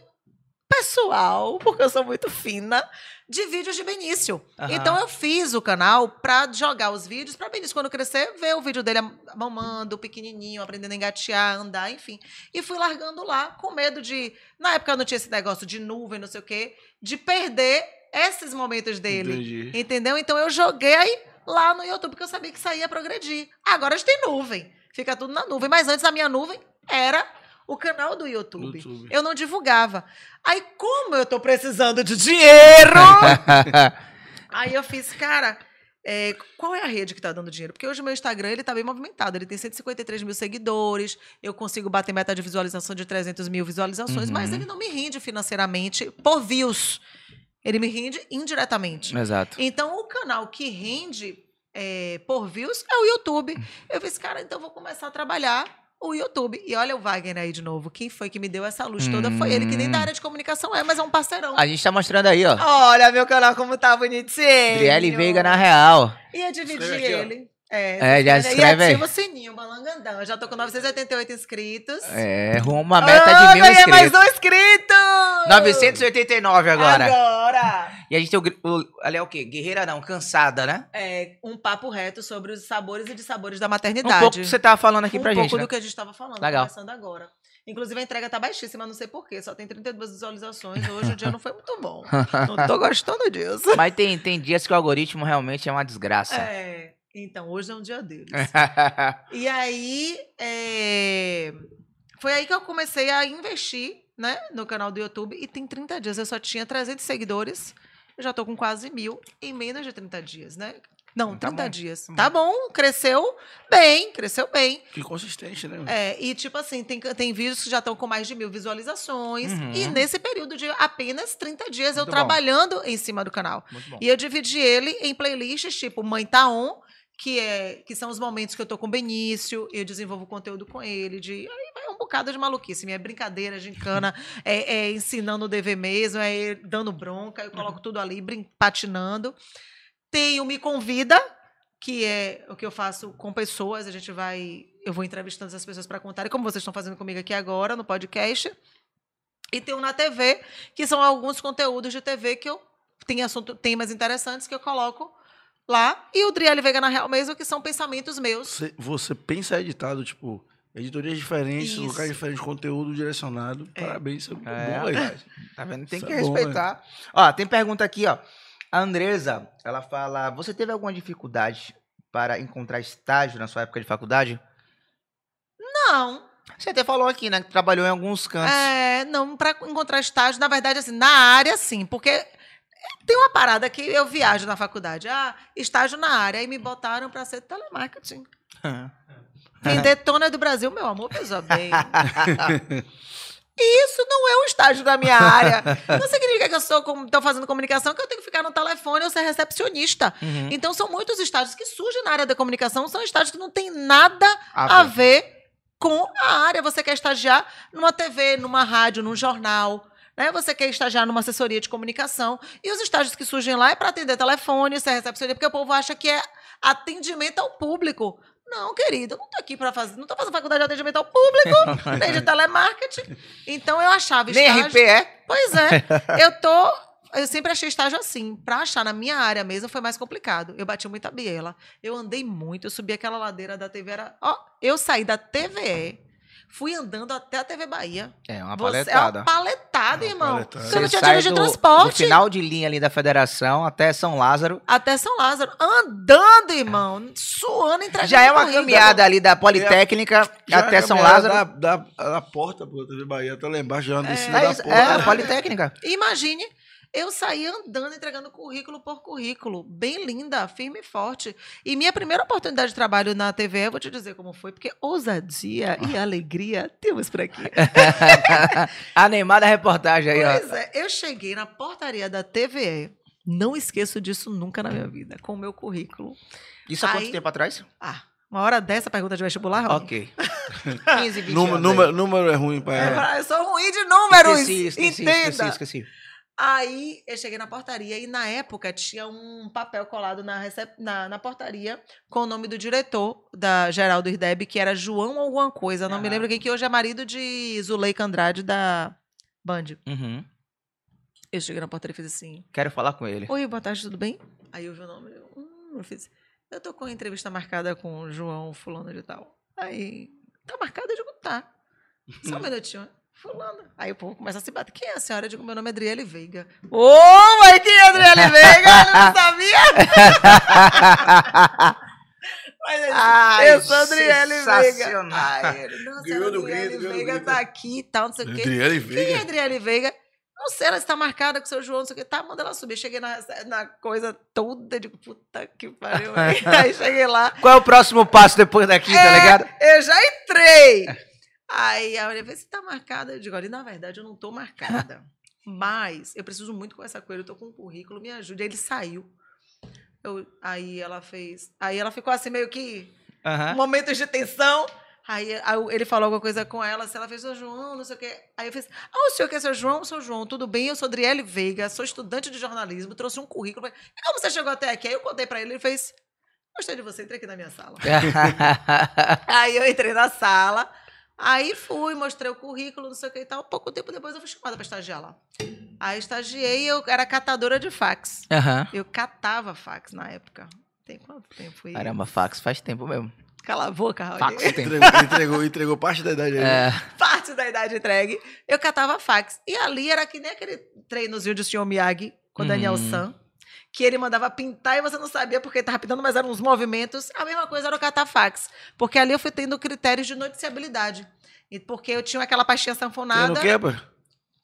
pessoal, porque eu sou muito fina, de vídeos de Benício. Aham. Então eu fiz o canal pra jogar os vídeos, pra Benício, quando crescer, ver o vídeo dele mamando, pequenininho, aprendendo a engatear, andar, enfim. E fui largando lá, com medo de. Na época não tinha esse negócio de nuvem, não sei o quê, de perder esses momentos dele. Entendi. Entendeu? Então eu joguei lá no YouTube, porque eu sabia que isso aí ia progredir. Agora a gente tem nuvem. Fica tudo na nuvem. Mas antes a minha nuvem era o canal do YouTube. YouTube. Eu não divulgava. Aí, como eu tô precisando de dinheiro, aí eu fiz, cara, é, qual é a rede que tá dando dinheiro? Porque hoje o meu Instagram, ele tá bem movimentado. Ele tem 153 mil seguidores, eu consigo bater meta de visualização de 300 mil visualizações, mas Uhum. ele não me rende financeiramente por views. Ele me rende indiretamente. Exato. Então, o canal que rende é, por views é o YouTube. Eu fiz, cara, então eu vou começar a trabalhar o YouTube. E olha o Wagner aí de novo. Quem foi que me deu essa luz toda foi ele, que nem da Hum. área de comunicação é, mas é um parceirão. A gente tá mostrando aí, ó. Olha meu canal como tá bonitinho. Adriele Veiga na real. Ia dividir ele. É, É, já se escreve e aí. ativa o sininho, balangandão. Eu já tô com 988 inscritos. É, rumo uma meta Ah, de mil mais inscritos. um inscrito! 989 agora. Agora! E a gente tem o. Ali é o quê? Guerreira não, cansada, né? É um papo reto sobre os sabores e dissabores da Um maternidade. pouco que você tava falando aqui um pra pouco gente. do Né? que a gente estava falando, Legal. começando agora. Inclusive, a entrega tá baixíssima, não sei porquê. Só tem 32 visualizações. Hoje o dia não foi muito bom. Não tô gostando disso. Mas tem, tem dias que o algoritmo realmente é uma desgraça. É, então, hoje é um dia deles. E aí, é, foi aí que eu comecei a investir, né, no canal do YouTube. E tem 30 dias, eu só tinha 300 seguidores. Eu já tô com quase mil em menos de 30 dias, né? Não, Tá 30 bom, dias. tá Tá bom, cresceu bem, cresceu bem. Que consistente, né? É, e tipo assim, tem, tem vídeos que já estão com mais de mil visualizações. Uhum. E nesse período de apenas 30 dias eu Muito bom. trabalhando em cima do canal. Muito bom. E eu dividi ele em playlists, tipo Mãe Tá On, que, é, que são os momentos que eu tô com o Benício, eu desenvolvo conteúdo com ele, de aí vai um bocado de maluquice, minha brincadeira, gincana, é, é ensinando o dever mesmo, é dando bronca, eu coloco tudo ali, brin- patinando. Tem o Me Convida, que é o que eu faço com pessoas, a gente vai, eu vou entrevistando essas pessoas para contarem, como vocês estão fazendo comigo aqui agora no podcast. E tem o Na TV, que são alguns conteúdos de TV que eu tem assunto, temas interessantes que eu coloco lá. E o Driele Veiga na Real mesmo, que são pensamentos meus. Você, você pensa editado, tipo, editorias diferentes, Isso. locais diferentes, conteúdo direcionado. É. Parabéns, isso é muito É, bom. Tá vendo? Tem Isso que é bom, respeitar. Ó, tem pergunta aqui, ó. A Andresa, ela fala: Você teve alguma dificuldade para encontrar estágio na sua época de faculdade? Não. Você até falou aqui, né? Que trabalhou em alguns cantos. É, não, para encontrar estágio, na verdade, assim, na área, sim, porque tem uma parada que eu viajo na faculdade. Ah, estágio na área. Aí me botaram para ser telemarketing. Vender tona do Brasil, meu amor, pesou bem. Isso não é um estágio da minha área. Não significa que eu sou, estou fazendo comunicação, que eu tenho que ficar no telefone ou ser recepcionista. Uhum. Então, são muitos estágios que surgem na área da comunicação, são estágios que não têm nada A a ver. ver com a área. Você quer estagiar numa TV, numa rádio, num jornal. Né? Você quer estagiar numa assessoria de comunicação. E os estágios que surgem lá é para atender telefone, ser recepcionista, porque o povo acha que é atendimento ao público. Não, querido, eu não tô aqui para fazer, não tô fazendo faculdade de atendimento ao público, nem de telemarketing. Então eu achava Nem estágio. RP é? Pois é. Eu tô. Eu sempre achei estágio assim. Pra achar na minha área mesmo foi mais complicado. Eu bati muita biela. Eu andei muito. Eu subi aquela ladeira da TV. Era... Ó, eu saí da TVE. Fui andando até a TV Bahia. É, uma Você- paletada. É uma paletada, É uma irmão. paletada. Você não Você tinha sai dinheiro de do, do transporte. final de linha ali da federação até São Lázaro. Até São Lázaro. Andando, irmão. Suando, entregando Já é uma currículo. caminhada ali da Politécnica Já até a São Lázaro. Da, da, da porta pro TV Bahia até lá embaixo, já é É, da isso, porta. é, Politécnica. Imagine, eu saí andando, entregando currículo por currículo. Bem linda, firme e forte. E minha primeira oportunidade de trabalho na TV, eu vou te dizer como foi, porque ousadia e alegria temos por aqui. Animada a reportagem aí, ó. Pois é, eu cheguei na portaria da TVE. Não esqueço disso nunca na minha vida, com o meu currículo. Isso há quanto tempo atrás? Ah, uma hora dessa pergunta de vestibular, Rony? Ok. 15, 20 Número, número, número é ruim pra É, ela. Eu sou ruim de números, Esqueci, esqueci, entenda. esqueci, esqueci. Aí eu cheguei na portaria e na época tinha um papel colado na, recep... na, na portaria com o nome do diretor da geral do IRDEB, que era João alguma coisa, não me Ah. lembro quem, que hoje é marido de Zuleika Andrade da Band. Uhum. Eu cheguei na portaria e fiz assim: Quero falar com ele. Oi, boa tarde, tudo bem? Aí eu vi o nome, eu, hum, eu fiz. Eu tô com a entrevista marcada com o João Fulano de tal. Aí, tá marcado? Eu digo, tá. Só um minutinho. Fulano. Aí o povo começa a se bater. Quem é a senhora? Eu digo, meu nome é Adriele Veiga. Ô, mas quem é Adriele Veiga? Eu não sabia. Mas ele- Ai, eu sou Adriele Veiga. nossa, Ganhou do Adriele grito, do Veiga grito. tá aqui e tal, não sei o quê. Adriele Quem é Veiga. Adriele Veiga? Não sei, ela está marcada com o seu João, não sei o que. Tá, manda ela subir. Cheguei na, na coisa toda, digo, puta que pariu. Aí, cheguei lá. Qual é o próximo passo depois daqui, tá É, ligado? Eu já entrei. Aí a mulher falou, você tá marcada? Eu digo, olha, na verdade, eu não tô marcada. Mas eu preciso muito conversar com ele, eu tô com um currículo, me ajude. Aí ele saiu. Eu- aí ela fez. Aí ela ficou assim, meio que momentos de tensão. Aí, aí ele falou alguma coisa com ela, se ela fez, seu João, não sei o quê. Aí eu fiz, ah, o senhor que é seu João? Seu João, tudo bem? Eu sou Adriele Veiga, sou estudante de jornalismo, trouxe um currículo. E como você chegou até aqui? Aí eu contei pra ele, ele fez, gostei de você, entre aqui na minha sala. Aí eu entrei na sala, aí fui, mostrei o currículo, não sei o que e tal. Pouco tempo depois eu fui chamada para estagiar lá. Aí estagiei e eu era catadora de fax. Aham. Eu catava fax na época. Tem quanto tempo foi? Caramba, fax faz tempo mesmo. Cala a boca, Raul. Fax tem. Entregou, entregou, entregou parte da idade aí. É. Parte da idade entregue. Eu catava fax. E ali era que nem aquele treinozinho de senhor Miyagi com o Daniel Uhum. San. Que ele mandava pintar e você não sabia porque estava pintando, mas eram uns movimentos. A mesma coisa era o catafax. Porque ali eu fui tendo critérios de noticiabilidade. E porque eu tinha aquela pastinha sanfonada. no que, pô?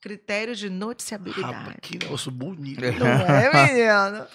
Critérios de noticiabilidade. Rapaz, que negócio bonito. Não é, menino?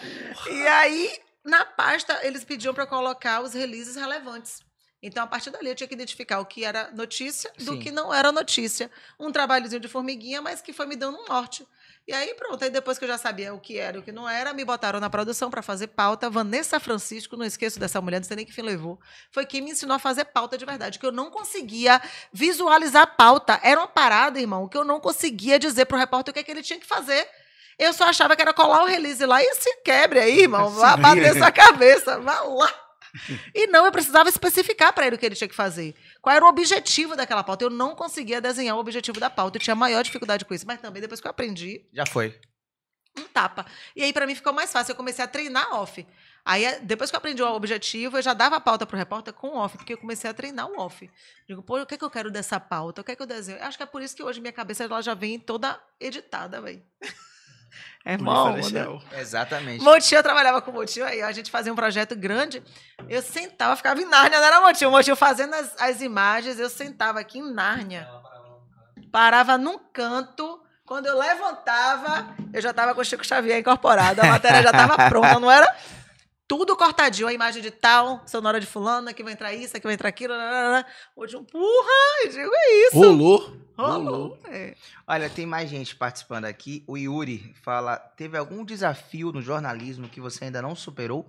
E aí, na pasta, eles pediam para colocar os releases relevantes. Então, a partir dali, eu tinha que identificar o que era notícia do Sim. que não era notícia. Um trabalhozinho de formiguinha, mas que foi me dando um norte. E aí, pronto. Aí, depois que eu já sabia o que era e o que não era, me botaram na produção para fazer pauta. Vanessa Francisco, não esqueço dessa mulher, não sei nem que fim levou, foi quem me ensinou a fazer pauta de verdade, que eu não conseguia visualizar a pauta. Era uma parada, irmão, que eu não conseguia dizer pro repórter o que, é que ele tinha que fazer. Eu só achava que era colar o release lá e se quebre aí, irmão. Vá bater sua cabeça, vá lá. E não, eu precisava especificar para ele o que ele tinha que fazer. Qual era o objetivo daquela pauta? Eu não conseguia desenhar o objetivo da pauta. Eu tinha maior dificuldade com isso. Mas também, depois que eu aprendi, Já foi. um tapa. E aí, para mim, ficou mais fácil. Eu comecei a treinar off. Aí, eh, depois que eu aprendi o objetivo, eu já dava a pauta pro repórter com off, porque eu comecei a treinar o off. Digo, pô, o que, é que eu quero dessa pauta? O que é que eu desenho? Acho que é por isso que hoje minha cabeça ela já vem toda editada, velho. É bom, né? Exatamente. Motinho, eu trabalhava com o Motinho, aí a gente fazia um projeto grande. Eu sentava, ficava em Nárnia, não era Motinho. O Motinho fazendo as, as imagens, eu sentava aqui em Nárnia. Parava num canto. Quando eu levantava, eu já estava com o Chico Xavier incorporado. A matéria já estava pronta, não era? Tudo cortadinho, a imagem de tal, sonora de fulano, aqui vai entrar isso, aqui vai entrar aquilo. Lá, Motinho, porra! Eu digo, é isso. Rolou. Rolou. Rolou. É. Olha, tem mais gente participando aqui. O Yuri fala: teve algum desafio no jornalismo que você ainda não superou?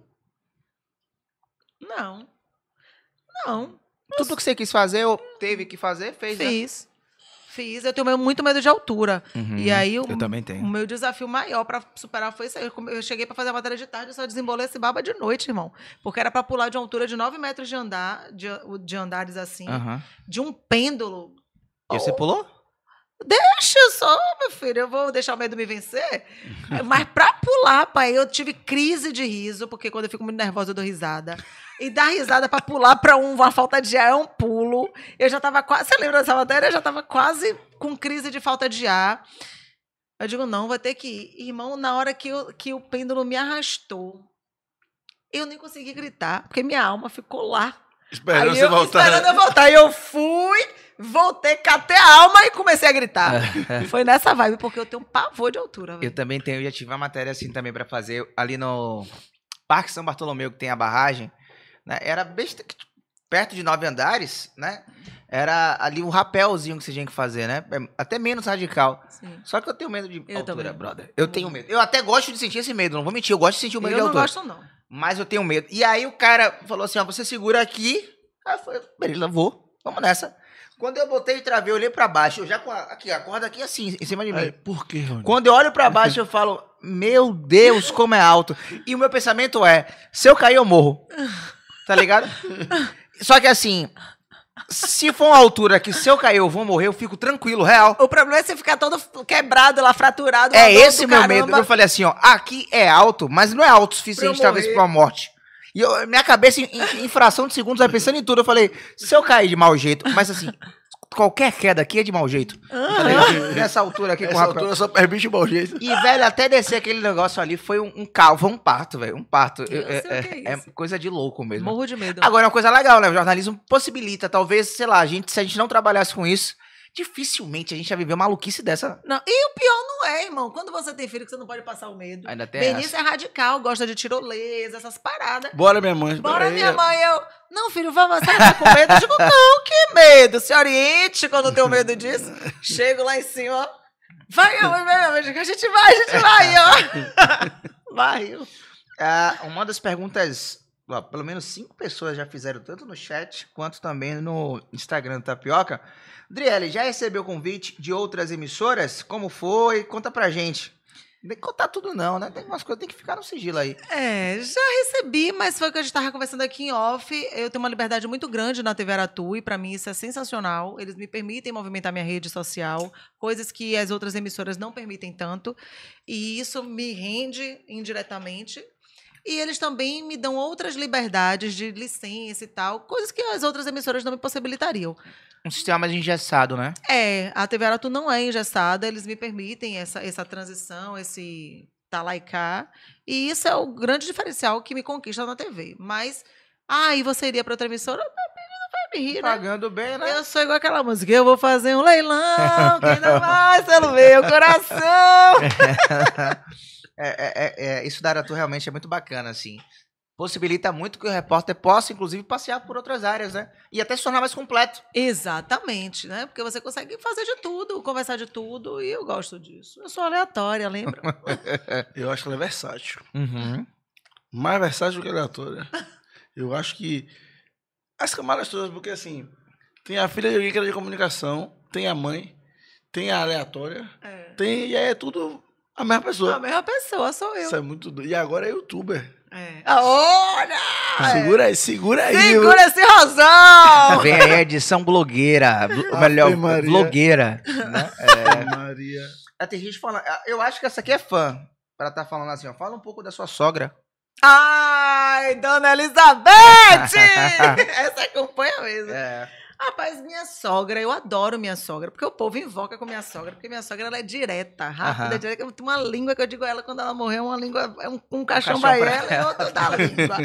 Não. Não. Tudo que você quis fazer ou teve que fazer, fez, né? Fiz. Fiz. Eu tenho muito medo de altura. Uhum. E aí, o, Eu também o tenho. meu desafio maior pra superar foi isso aí. Eu Eu cheguei pra fazer a matéria de tarde e só desembolei esse baba de noite, irmão. Porque era pra pular de uma altura de 9 metros de andar, de, de andares assim, Aham. de um pêndulo. E você pulou? Deixa eu só, meu filho, eu vou deixar o medo me vencer. Mas pra pular, pai, eu tive crise de riso, porque quando eu fico muito nervosa eu dou risada. E dar risada pra pular pra um, uma falta de ar é um pulo. Eu já tava quase. Você lembra dessa matéria? Eu já tava quase com crise de falta de ar. Eu digo, não, vai ter que ir. Irmão, na hora que, eu- que o pêndulo me arrastou, eu nem consegui gritar, porque minha alma ficou lá. Esperando você voltar. Esperando eu voltar. E eu fui, voltei, catei a alma e comecei a gritar. Foi nessa vibe, porque eu tenho um pavor de altura. Eu velho. também tenho, já tive uma matéria assim também pra fazer ali no Parque São Bartolomeu, que tem a barragem, né? Era besta, perto de nove andares, né? Era ali um rapelzinho que você tinha que fazer, né? É Até menos radical. Sim. Só que eu tenho medo de Eu altura, também. brother. Eu tenho medo. Eu até gosto de sentir esse medo, não vou mentir, eu gosto de sentir o medo Eu de não altura. gosto, não. Mas eu tenho medo. E aí o cara falou assim, ó, você segura aqui. Aí eu falei, beleza, vou. Vamos nessa. Quando eu botei e travei, eu olhei pra baixo, eu já com a, aqui, a corda aqui assim, em cima de mim. Aí, por quê, Rony? Quando eu olho pra baixo, eu falo, meu Deus, como é alto. E o meu pensamento é, se eu cair, eu morro. Tá ligado? Só que assim, se for uma altura que se eu cair, eu vou morrer, eu fico tranquilo, real. O problema é você ficar todo quebrado lá, fraturado. É esse meu caramba. medo. Eu falei assim, ó, aqui é alto, mas não é alto o suficiente, Pra talvez, pra uma morte. E eu- minha cabeça, em, em- fração de segundos, vai pensando em tudo. Eu falei, se eu cair de mau jeito, mas assim, qualquer queda aqui é de mau jeito. Ligado? Nessa altura aqui com o Essa altura só permite o mau jeito. E, velho, até descer aquele negócio ali foi um, um foi um parto, velho. Um parto. Eu É, sei o que é é- é coisa de louco mesmo. Morro de medo. Agora, é uma coisa legal, né? O jornalismo possibilita, talvez, sei lá, a gente, se a gente não trabalhasse com isso, dificilmente a gente ia viver uma maluquice dessa. Não, e o pior não é, irmão. Quando você tem filho, que você não pode passar o medo. Ainda tem Benício essa. é radical, gosta de tirolesa, essas paradas. Bora, minha mãe. Bora, minha mãe, eu. Não, filho, vamos, você tá com medo? Eu digo, não, que medo. Se oriente quando eu tenho medo disso. Chego lá em cima, ó. Vai, minha mãe. Eu A gente vai, a gente vai, ó. Vai, eu. Ah, uma das perguntas, ó, pelo menos cinco pessoas já fizeram, tanto no chat quanto também no Instagram do Tapioca. Driele, já recebeu convite de outras emissoras? Como foi? Conta pra gente. Não tem que contar tudo não, né? Tem umas coisas tem que ficar no sigilo aí. É, já recebi, mas foi o que a gente estava conversando aqui em off. Eu tenho uma liberdade muito grande na TV Aratu e para mim isso é sensacional. Eles me permitem movimentar minha rede social, coisas que as outras emissoras não permitem tanto. E isso me rende indiretamente. E eles também me dão outras liberdades de licença e tal, coisas que as outras emissoras não me possibilitariam. Um sistema mais engessado, né? É, a TV Aratu não é engessada, eles me permitem essa, essa transição, esse tá lá e cá. E isso é o grande diferencial que me conquista na TV. Mas, ah, e você iria para outra emissora? Vai me rir, né? Pagando bem, né? Eu sou igual aquela música, eu vou fazer um leilão, quem não vai pelo meu coração. É, é, é, é, isso da Aratu realmente é muito bacana, assim. Possibilita muito que o repórter possa, inclusive, passear por outras áreas, né? E até se tornar mais completo. Exatamente, né? Porque você consegue fazer de tudo, conversar de tudo, e eu gosto disso. Eu sou aleatória, lembra? Eu acho que ela é versátil. Uhum. Mais versátil do que aleatória. Eu acho que as camadas todas, porque assim, tem a filha de alguém que era de comunicação, tem a mãe, tem a aleatória, É. tem, e aí é tudo a mesma pessoa. A mesma pessoa, sou eu. Isso é muito doido. E agora é youtuber. É. Ah, Olha! Segura aí, segura aí. Segura esse rosão! Vem aí a edição blogueira. blo- Ave melhor, Maria. blogueira. Né? É. Maria. Ah, Tem gente falando. ah, Eu acho que essa aqui é fã. Pra tá falando assim, ó. Fala um pouco da sua sogra. Ai, Dona Elizabeth! Essa acompanha mesmo. É. Rapaz, minha sogra, eu adoro minha sogra, porque o povo invoca com minha sogra, porque minha sogra ela é direta, rápida, Aham. direta. Tem uma língua que eu digo a ela quando ela morreu, uma língua, é um, um caixão caixão ela e outro da língua.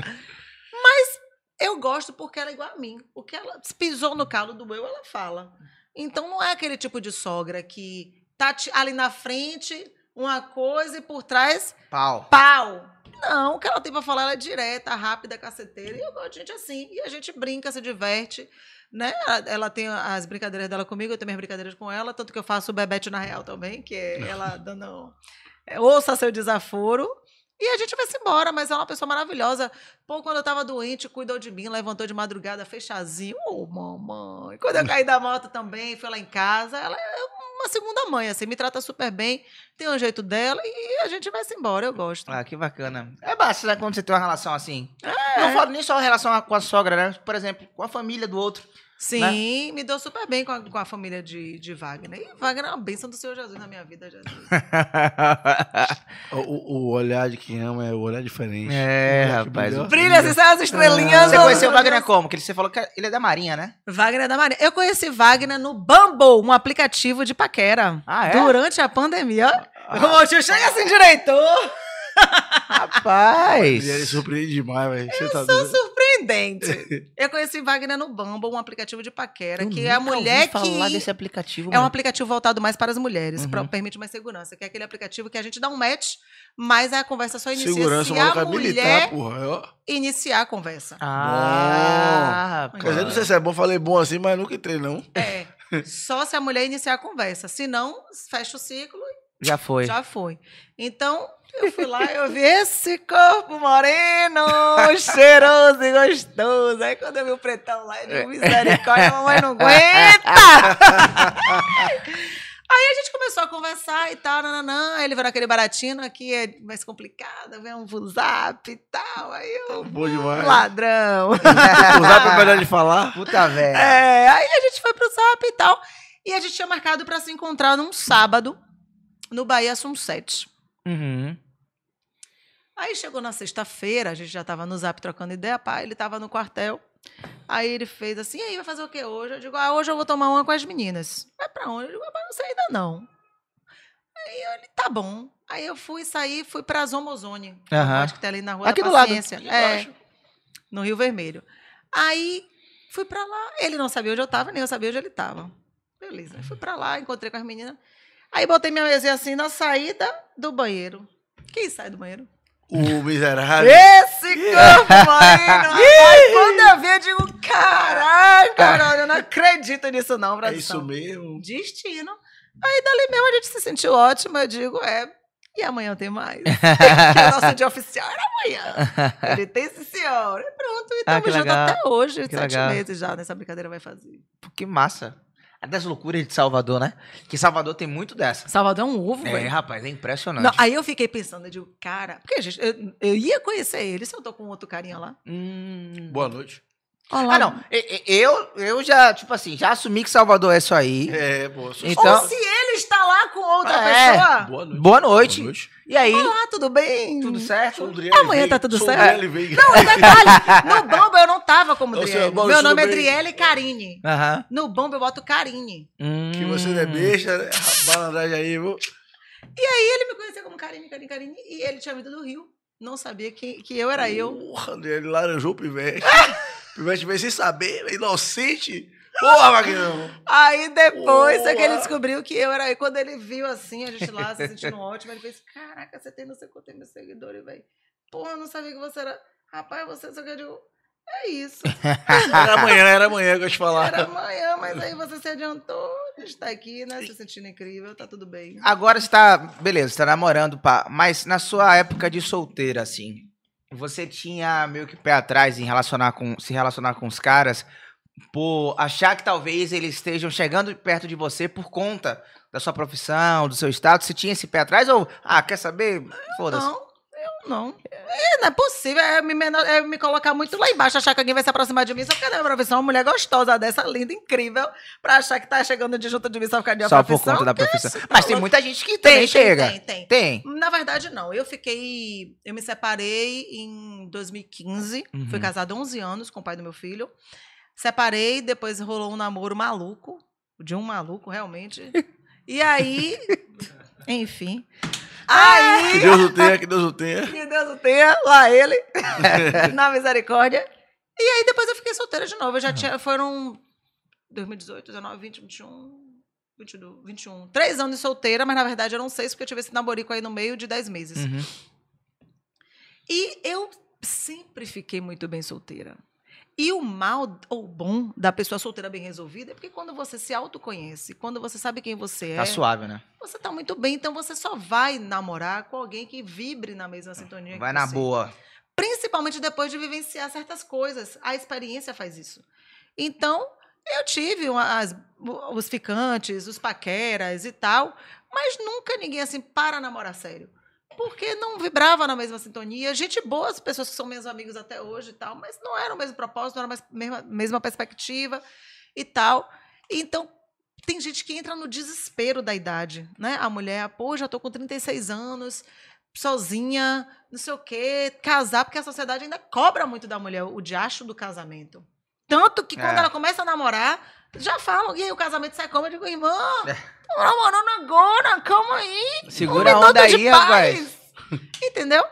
Mas eu gosto porque ela é igual a mim. O que ela pisou no calo do eu, ela fala. Então não é aquele tipo de sogra que tá ali na frente uma coisa e por trás Pau. pau. Não, o que ela tem pra falar ela é direta, rápida, caceteira. E eu gosto de gente assim. E a gente brinca, se diverte. Né? Ela, ela tem as brincadeiras dela comigo, eu tenho minhas brincadeiras com ela. Tanto que eu faço o Bebete na Real também, que é ela dando. é, ouça seu desaforo. E a gente vai se embora, mas é uma pessoa maravilhosa. Pô, quando eu tava doente, cuidou de mim, levantou de madrugada, fez chazinho. Ô, mamãe. Quando eu caí da moto também, foi lá em casa. Ela é uma segunda mãe, assim, me trata super bem, tem um jeito dela e a gente vai se embora, eu gosto. Ah, que bacana. É basta, né, quando você tem uma relação assim. Não falo nem só a relação com a sogra, né? Por exemplo, com a família do outro. Sim, me deu super bem com a, com a família de, de Wagner. E Wagner é uma bênção do Senhor Jesus na minha vida, Jesus. O, o- olhar de quem ama é o olhar diferente. É, rapaz. Brilha, assim, sai as estrelinhas. Você do- conheceu o Wagner como? Que você falou que ele é da Marinha, né? Wagner é da Marinha. Eu conheci Wagner no Bumble, um aplicativo de paquera. Ah, é? Durante a pandemia. Ô, tio, chega assim, diretor. Rapaz. Ele surpreende demais, velho. Você tá Sou doido. surpreendente. Eu conheci Wagner no Bumble, um aplicativo de paquera, que é a mulher que... falar desse aplicativo. É um mano. aplicativo voltado mais para as mulheres, Uhum. pra- permite mais segurança, que é aquele aplicativo que a gente dá um match, mas a conversa só inicia Segurança, se a militar, mulher porra. Ó. iniciar a conversa. Ah, Quer dizer, não sei se é bom, falei bom assim, mas nunca entrei, não. É. Só se a mulher iniciar a conversa. Se não, fecha o ciclo e Já foi. já foi. Então, eu fui lá e eu vi esse corpo moreno, cheiroso e gostoso. Aí quando eu vi o pretão lá, eu digo, misericórdia, a mamãe não aguenta! Aí a gente começou a conversar e tal, nananã. Aí ele virou aquele baratinho, aqui é mais complicado, vem um zap e tal. Aí eu, Bom demais. ladrão. O zap é melhor de falar. Puta velho. É, aí a gente foi pro Zap e tal. E a gente tinha marcado pra se encontrar num sábado no Bahia Sunset. Uhum. Aí chegou na sexta-feira, a gente já tava no Zap trocando ideia, pá, ele tava no quartel. Aí ele fez assim, e aí, vai fazer o que hoje? Eu digo, ah, hoje eu vou tomar uma com as meninas. Vai pra onde? Eu digo, ah, não sei ainda não. Aí ele, tá bom. Aí eu fui sair, fui pra Zomozone. Aham. Acho que tem ali na Rua Aqui da do lado. Paciência. É, no Rio Vermelho. Aí fui pra lá. Ele não sabia onde eu tava, nem eu sabia onde ele tava. Beleza. Aí fui pra lá, encontrei com as meninas. Aí botei minha mesinha assim na saída do banheiro. Quem sai do banheiro? O miserável. Esse corpo! Aí quando eu vi, eu digo, caralho, caralho, eu não acredito nisso não, É Brasil. isso mesmo. Destino. Aí dali mesmo a gente se sentiu ótimo, eu digo, é, e amanhã tem mais? Porque o nosso dia oficial era amanhã. Ele tem sim, senhor. E pronto, e Ah, estamos que juntos até hoje, Que sete legal. meses já nessa brincadeira vai fazer. que massa. É das loucuras de Salvador, né? Que Salvador tem muito dessa. Salvador é um ovo, É, velho. rapaz, é impressionante. Não, aí eu fiquei pensando, eu digo, cara, porque gente, eu, eu ia conhecer ele se eu tô com outro carinha lá. Hum. Boa noite. Olha lá. Ah, não. Eu, eu já, tipo assim, já assumi que Salvador é isso aí. É. Sou Então- Ou se está lá com outra É. pessoa. Boa noite. Boa noite. Boa noite. E aí, Olá, tudo bem? tudo certo? Amanhã tá tudo certo? Não, detalhe, no Bumble eu não tava como Driele. Meu nome é? Driele Carine. Aham. No Bumble eu boto Carine. Que você não é Hum. besta, né? Balandragem aí, viu? E ele me conhecia como Carine, Carine, Carine. E ele tinha vindo do Rio. Não sabia que, que eu era eu. Porra, ele laranjou o pivete. o pivete veio sem saber, é inocente. Porra, Magnão. Aí depois é que ele descobriu que eu era eu. Quando ele viu assim, a gente lá se sentindo ótimo, ele fez: Caraca, você tem não sei quanto mil seguidores, velho. Porra, eu não sabia que você era. Rapaz, você só que eu digo. É isso. Era amanhã, era amanhã que eu te falar. Era amanhã, mas aí você se adiantou. A gente tá aqui, né? Se sentindo incrível, tá tudo bem. Agora você tá, beleza, você tá namorando, pá, mas na sua época de solteira, assim, você tinha meio que pé atrás em relacionar com, se relacionar com os caras por achar que talvez eles estejam chegando perto de você por conta da sua profissão, do seu status? Você tinha esse pé atrás ou, ah, quer saber? Foda-se. Não, eu não. É, não é possível. É me, é me colocar muito lá embaixo, achar que alguém vai se aproximar de mim só porque a minha profissão é uma mulher gostosa dessa, linda, incrível, pra achar que tá chegando de junto de mim só por causa uma Só por profissão. conta da profissão. isso, Mas tem muita gente que Tem, chega. tem, tem. Tem. Na verdade, não. Eu fiquei. Eu me separei em 2015. Uhum. Fui casada há 11 anos com o pai do meu filho. Separei, depois rolou um namoro maluco. De um maluco, realmente. E aí. Enfim. Que Aí. Deus o tenha, que Deus o tenha. Que Deus o tenha, lá ele. na misericórdia. E aí depois eu fiquei solteira de novo. Eu já tinha. Foram 2018, 19, 20, 21. 22, 21. Três anos de solteira, mas na verdade eram seis, porque eu tive esse namorico aí no meio de dez meses. Uhum. E eu sempre fiquei muito bem solteira. E o mal ou bom da pessoa solteira bem resolvida é porque quando você se autoconhece, quando você sabe quem você é, Tá suave, né? você tá muito bem. Então você só vai namorar com alguém que vibre na mesma sintonia Vai que na você. boa. Principalmente depois de vivenciar certas coisas. A experiência faz isso. Então, eu tive as- os ficantes, os paqueras e tal, mas nunca ninguém assim para namorar sério. Porque não vibrava na mesma sintonia. Gente boa, as pessoas que são meus amigos até hoje e tal, mas não era o mesmo propósito, não era a mesma, mesma perspectiva e tal. Então, tem gente que entra no desespero da idade, né? A mulher, pô, já tô com 36 anos, sozinha, não sei o quê, casar, porque a sociedade ainda cobra muito da mulher o diacho do casamento. Tanto que quando É. ela começa a namorar, já falam, e aí o casamento sai como? Eu digo, irmã, tô namorando agora, calma aí. Segura a um minuto onda aí, rapaz. paz. Entendeu?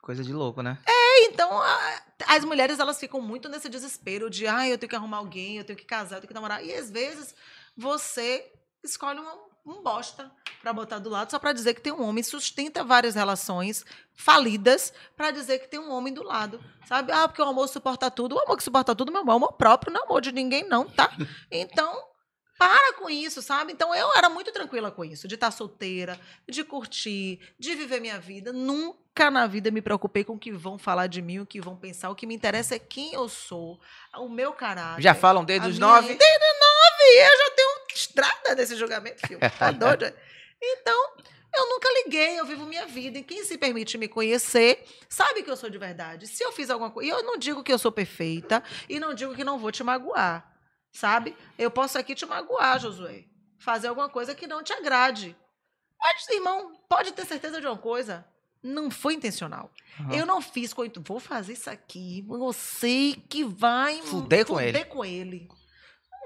Coisa de louco, né? Então, a- as mulheres, elas ficam muito nesse desespero de, ai, eu tenho que arrumar alguém, eu tenho que casar, eu tenho que namorar. E às vezes você escolhe um, um bosta pra botar do lado só pra dizer que tem um homem, sustenta várias relações falidas pra dizer que tem um homem do lado, sabe? Ah, porque o amor suporta tudo. O amor que suporta tudo, meu amor, é amor próprio, não é amor de ninguém não, tá? Então, para com isso, sabe? Então eu era muito tranquila com isso, de estar solteira, de curtir, de viver minha vida. Nunca na vida me preocupei com o que vão falar de mim, o que vão pensar. O que me interessa é quem eu sou, o meu caráter. Já falam desde os nove? Desde nove! Eu já tenho estrada nesse julgamento, filho. Tá doido? Então, eu nunca liguei, eu vivo minha vida. E quem se permite me conhecer sabe que eu sou de verdade. Se eu fiz alguma coisa. E eu não digo que eu sou perfeita e não digo que não vou te magoar. Sabe? Eu posso aqui te magoar, Josué. Fazer alguma coisa que não te agrade. Mas, irmão, pode ter certeza de uma coisa. Não foi intencional. Aham. Eu não fiz com. Vou fazer isso aqui. Eu sei que vai. Fuder com ele. com ele.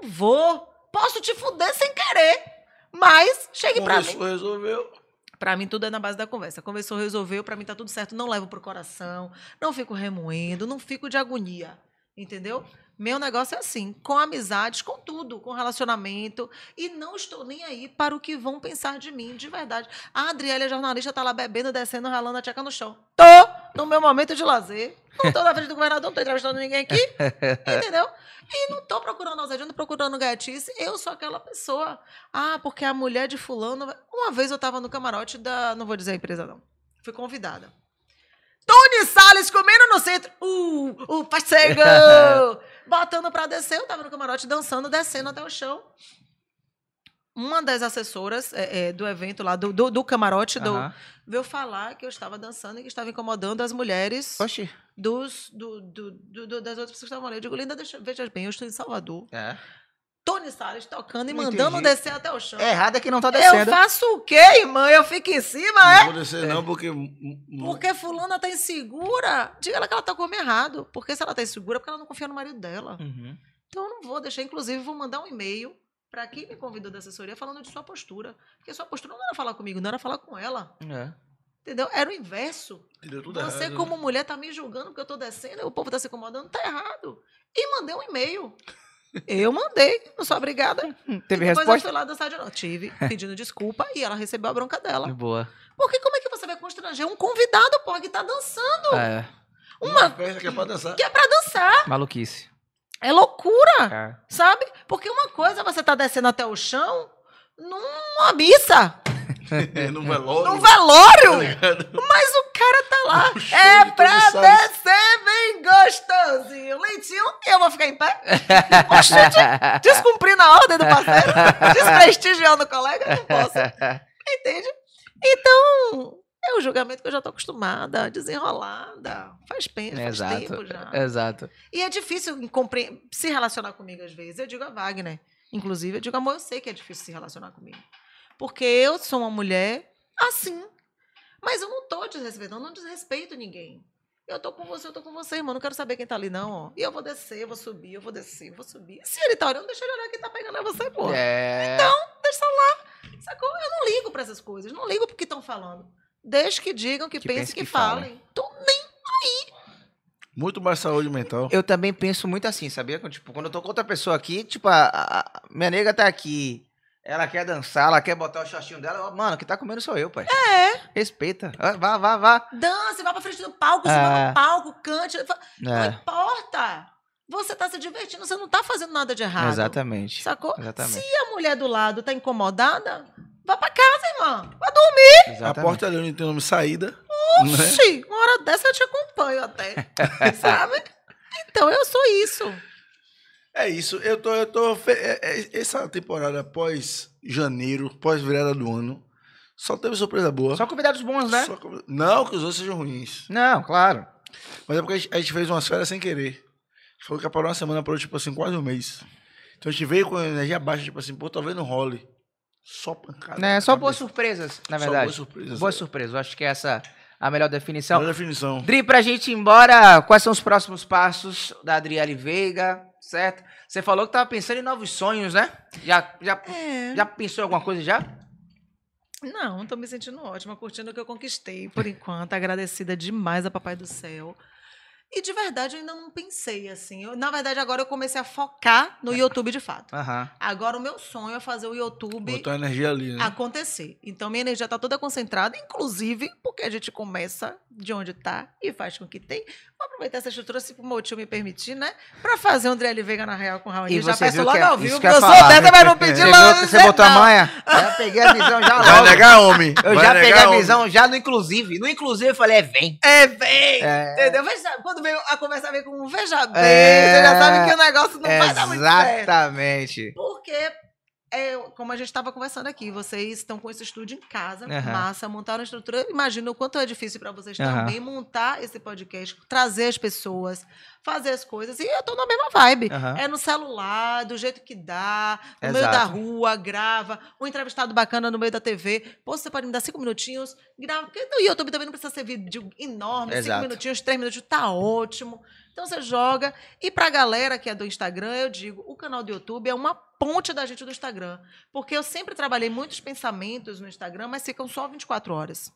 Não vou. Posso te fuder sem querer. Mas chegue pra mim. Conversou, resolveu. Pra mim, tudo é na base da conversa. Conversou, resolveu, pra mim tá tudo certo. Não levo pro coração, não fico remoendo, não fico de agonia. Entendeu? Meu negócio é assim, com amizades, com tudo, com relacionamento. E não estou nem aí para o que vão pensar de mim, de verdade. A Adriele, a jornalista, tá lá bebendo, descendo, ralando a tcheca no chão. Tô no meu momento de lazer. Não tô na frente do governador, não tô entrevistando ninguém aqui. Entendeu? E não tô procurando ousadia, não tô procurando gatice. Eu sou aquela pessoa. Ah, porque a mulher de fulano... Uma vez eu tava no camarote da... Não vou dizer a empresa, não. Fui convidada. Tony Salles comendo no centro. Uh, o parceiro! Botando pra descer. Eu tava no camarote dançando, descendo até o chão. Uma das assessoras é, é, do evento lá, do, do, do camarote, do, veio falar que eu estava dançando e que estava incomodando as mulheres Oxi. dos, do, do, do- do- das outras pessoas que estavam ali. Eu digo, Linda, deixa, veja bem, eu estou em Salvador. É. Tony Salles tocando e Não mandando entendi. descer até o chão. Errado é que não tá eu descendo. faço o quê, irmã? Eu fico em cima, Não é? vou descer, não, porque. Porque fulana tá insegura. Diga ela que ela tá comendo errado. Porque se ela tá insegura, é porque ela não confia no marido dela. Uhum. Então eu não vou deixar. Inclusive, vou mandar um e-mail para quem me convidou da assessoria falando de sua postura. Porque sua postura não era falar comigo, não era falar com ela. É. Entendeu? Era o inverso. Você, errado. como mulher, tá me julgando porque eu tô descendo, o povo tá se incomodando, tá errado. E mandei um e-mail. Eu mandei, não sou obrigada. Teve e depois eu resposta? fui lá dançar de novo. Tive, pedindo desculpa, e ela recebeu a bronca dela. Boa. Porque como é que você vai constranger um convidado, porra, que tá dançando? É. Uma festa que é pra dançar. Que é pra dançar. Maluquice. É loucura, É. sabe? Porque uma coisa é você tá descendo até o chão numa missa, no velório. num velório. tá? Mas o cara tá lá. É de pra descer bem gostosinho. Leitinho, eu vou ficar em pé? Oxente, descumprindo a ordem do parceiro, desprestigiando o colega, não posso. Entende? Então, é o julgamento que eu já tô acostumada, desenrolada. Faz, pen- faz Exato. tempo já. Exato. E é difícil se relacionar comigo às vezes. Eu digo a Wagner, inclusive, eu digo, amor, eu sei que é difícil se relacionar comigo. Porque eu sou uma mulher assim. Mas eu não tô desrespeitando, eu não desrespeito ninguém. Eu tô com você, eu tô com você, irmão. Não quero saber quem tá ali, não, ó. E eu vou descer, eu vou subir, eu vou descer, eu vou subir. Se ele tá olhando, deixa ele olhar quem tá pegando é você, pô. É. Deixa lá. Sacou? Eu não ligo pra essas coisas. Não ligo pro que estão falando. Deixa que digam, que, Que pensem, pense, que, que falem. Tô nem Muito mais saúde mental. Eu também penso muito assim, sabia? Tipo, quando eu tô com outra pessoa aqui, tipo, a, a- minha nega tá aqui. Ela quer dançar, ela quer botar o shortinho dela. Mano, que tá comendo sou eu, pai. É. Respeita. Ah, Vá, vá, vá. Dance, vá pra frente do palco, É. suba no palco, cante. Não É, importa. Você tá se divertindo, você não tá fazendo nada de errado. exatamente. Sacou? Exatamente. Se a mulher do lado tá incomodada, vá pra casa, irmã. Vai dormir. A exatamente. porta ali onde tem o nome saída. né? Oxi, uma hora dessa eu te acompanho até. sabe? Então eu sou isso. É isso. Eu tô. Eu tô fe- é- é- essa temporada pós janeiro, pós virada do ano, só teve surpresa boa. Só convidados bons, né? Só Não que os outros sejam ruins. Não, claro. Mas é porque a gente, a gente fez umas férias sem querer. A gente falou que parar uma semana, parou tipo assim, quase um mês. Então a gente veio com energia baixa, tipo assim, pô, talvez não role. Só pancada. Né, só boas surpresas, na Só verdade. boas surpresas. Boas surpresas. Eu acho que essa é a melhor definição. Melhor definição. Dri, pra gente ir embora, quais são os próximos passos da Adriele Veiga, certo? Você falou que tava pensando em novos sonhos, né? Já, já, É. já pensou em alguma coisa já? Não, tô me sentindo ótima, curtindo o que eu conquistei por enquanto, agradecida demais a Papai do Céu. E de verdade eu ainda não pensei assim. Eu, na verdade, agora eu comecei a focar no YouTube de fato. Aham. Agora o meu sonho é fazer o YouTube Botou a energia ali, né? acontecer. Então minha energia tá toda concentrada, inclusive porque a gente começa de onde tá e faz com que tem. Vou aproveitar essa estrutura, se o meu tio me permitir, né? Pra fazer um André Veiga na real com o Raoni. E Já você peço viu logo que é- ao isso vivo, que porque eu eu ia sou falar. dessa, mas não pedi Você viu que você botou a manha? Já peguei a visão já Vai logo. negar, homem. Eu Vai já peguei a homem. visão já no inclusive. No inclusive eu falei, é vem. É, vem! É. Entendeu? Veja, quando veio a conversa veio com um veja bem, É. você já sabe que o negócio não vai dar muito certo. Exatamente. Porque é como a gente estava conversando aqui, vocês estão com esse estúdio em casa, Aham. massa, montaram a estrutura. Imagina o quanto é difícil para vocês Aham. também montar esse podcast, trazer as pessoas, fazer as coisas. E eu tô na mesma vibe. Aham. É no celular, do jeito que dá, no Exato. meio da rua, grava, um entrevistado bacana no meio da TV. Pô, você pode me dar cinco minutinhos, grava. Porque no YouTube também não precisa ser vídeo enorme, Exato. cinco minutinhos, três minutos, tá ótimo. Então você joga. E pra galera que é do Instagram, eu digo, o canal do YouTube é uma ponte da gente do Instagram. Porque eu sempre trabalhei muitos pensamentos no Instagram, mas ficam só 24 horas.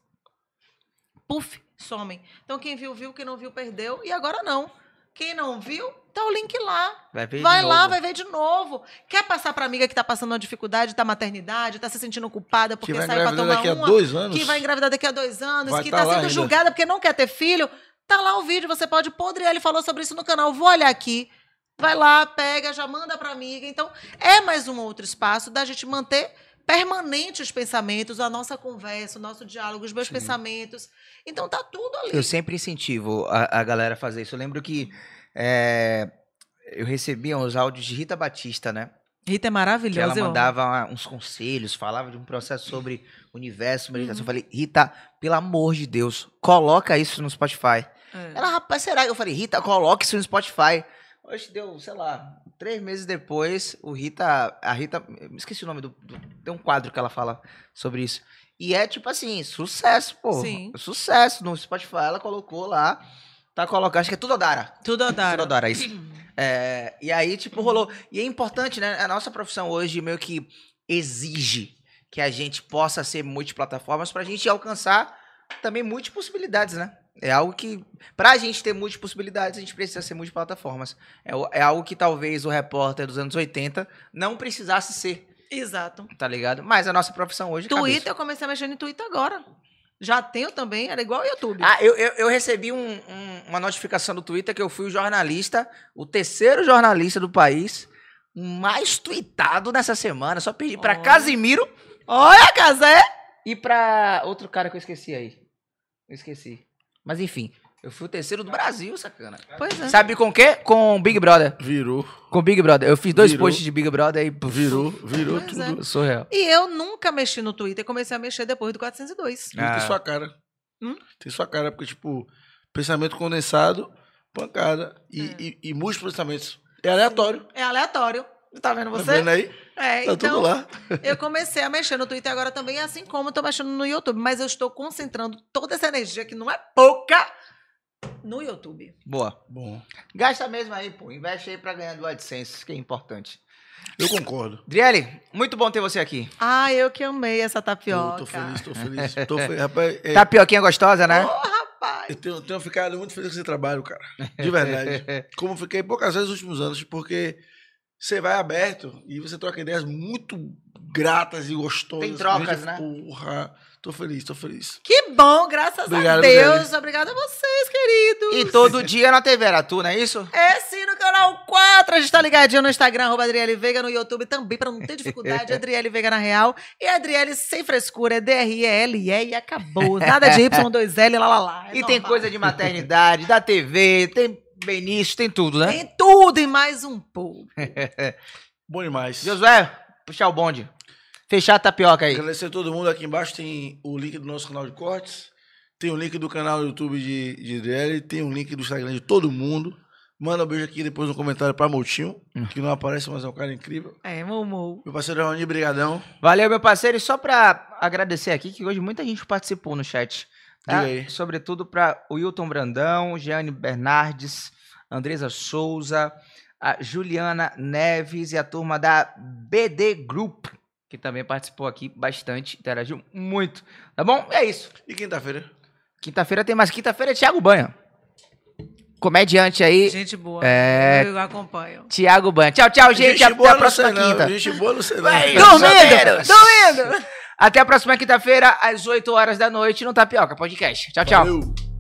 Puf, somem. Então quem viu, viu, quem não viu, perdeu. E agora não. Quem não viu, tá o link lá. Vai Vai lá, novo. vai ver de novo. Quer passar pra amiga que tá passando uma dificuldade, tá maternidade, tá se sentindo culpada porque saiu pra engravidar tomar daqui a uma, dois anos. que vai engravidar daqui a dois anos, Vai que tá tá sendo ainda. julgada porque não quer ter filho, tá lá o vídeo, você pode. Podriele falou sobre isso no canal, vou olhar aqui. Vai lá, pega, já manda pra amiga. Então, é mais um outro espaço da gente manter permanente os pensamentos, a nossa conversa, o nosso diálogo, os meus Sim. pensamentos. Então, tá tudo ali. Eu sempre incentivo a, a galera a fazer isso. Eu lembro que é, eu recebia uns áudios de Rita Batista, né? Rita é Que maravilhosa. ela eu amo. mandava uns conselhos, falava de um processo sobre universo, Uhum. meditação. Eu falei, Rita, pelo amor de Deus, coloca isso no Spotify. É. Ela, rapaz, será? Eu falei, Rita, coloca isso no Spotify. Hoje deu, sei lá, três meses depois, o Rita, a Rita, me esqueci o nome do, do- tem um quadro que ela fala sobre isso. E é tipo assim, sucesso, pô. Sim. Sucesso no Spotify, ela colocou lá, tá colocando, acho que é tudo Odara. Tudo Odara. Tudo Odara, isso. É, e aí, tipo, rolou. E é importante, né? A nossa profissão hoje meio que exige que a gente possa ser multiplataformas pra gente alcançar também multipossibilidades, né? É algo que, pra gente ter multipossibilidades, a gente precisa ser multiplataformas. É, é algo que talvez o repórter dos anos 80 não precisasse ser, Exato. tá ligado? Mas a nossa profissão hoje cabe Twitter, isso. eu comecei a mexer no Twitter agora. Já tenho também, era igual o YouTube. Ah, eu, eu, eu recebi um- um- uma notificação do Twitter que eu fui o jornalista, o terceiro jornalista do país, mais tweetado nessa semana. Só pedi pra Olha. Casimiro Olha, Casé! e pra outro cara que eu esqueci aí. Eu esqueci. Mas enfim, eu fui o terceiro do Brasil, sacana. Pois é. Sabe com o quê? Com Big Brother. Virou, Com Big Brother. Eu fiz dois Virou. posts de Big Brother e. puf, virou, virou Pois tudo. é. Surreal. E eu nunca mexi no Twitter, comecei a mexer depois do 402. Tem Ah. sua cara. Hum? Tem sua cara, porque, tipo, pensamento condensado, pancada e, É. e, e múltiplos pensamentos. É aleatório. É aleatório. Tá vendo Tá você? vendo aí? É, Tá então, tudo lá. eu comecei a mexer no Twitter agora também, assim como eu tô mexendo no YouTube. Mas eu estou concentrando toda essa energia, que não é pouca, no YouTube. Boa. Bom, Gasta mesmo aí, pô. Investe aí pra ganhar do AdSense, que é importante. eu concordo. Driele, muito bom ter você aqui. Ah, eu que amei essa tapioca. tô feliz, tô feliz. Tô feliz. Rapaz, é, Tapioquinha gostosa, né? Ô, rapaz! eu tenho, tenho ficado muito feliz com esse trabalho, cara. De verdade. Como eu fiquei poucas vezes nos últimos anos, porque você vai aberto e você troca ideias muito gratas e gostosas. Tem trocas, Gente, né? Porra, tô feliz, tô feliz. Que bom, graças Obrigado, a Deus. Beli. Obrigada a vocês, queridos. E todo dia na TV era tu, não é isso? É sim, no canal 4. A gente tá ligadinho no Instagram, arroba Adriele Veiga, no YouTube também, pra não ter dificuldade. Adriele Veiga na real. E Adriele sem frescura, é D-R-E-L-E e acabou. Nada de Y2L, lá, lá, lá. É e tem normal. coisa de maternidade, da TV, tem Benício, tem tudo, né? Tem tudo e mais um pouco. Bom demais. Josué, puxar o bonde. Fechar a tapioca aí. Agradecer a todo mundo. Aqui embaixo tem o link do nosso canal de cortes. Tem o link do canal do YouTube de, de. Tem o link do Instagram de todo mundo. Manda um beijo aqui depois no comentário pra Moutinho, que não aparece, mas é um cara incrível. É, Mumu. Meu parceiro Raoni, brigadão. Valeu, meu parceiro. E só pra agradecer aqui, que hoje muita gente participou no chat. Tá? Diga aí. Sobretudo pra o Wilton Brandão, Jeane Bernardes, Andresa Souza, a Juliana Neves e a turma da BD Group, que também participou aqui bastante, interagiu muito. Tá bom? É isso. E quinta-feira? Quinta-feira tem mais. Quinta-feira é Thiago Banha. Comediante aí. Gente boa. É. Eu acompanho. Thiago Banha. Tchau, tchau, gente. Até boa a próxima não, quinta. Gente boa não sei não. Vai, Dormindo! Dormindo! Até a próxima quinta-feira, às 8 horas da noite, no Tapioca Podcast. Tchau, tchau. Valeu.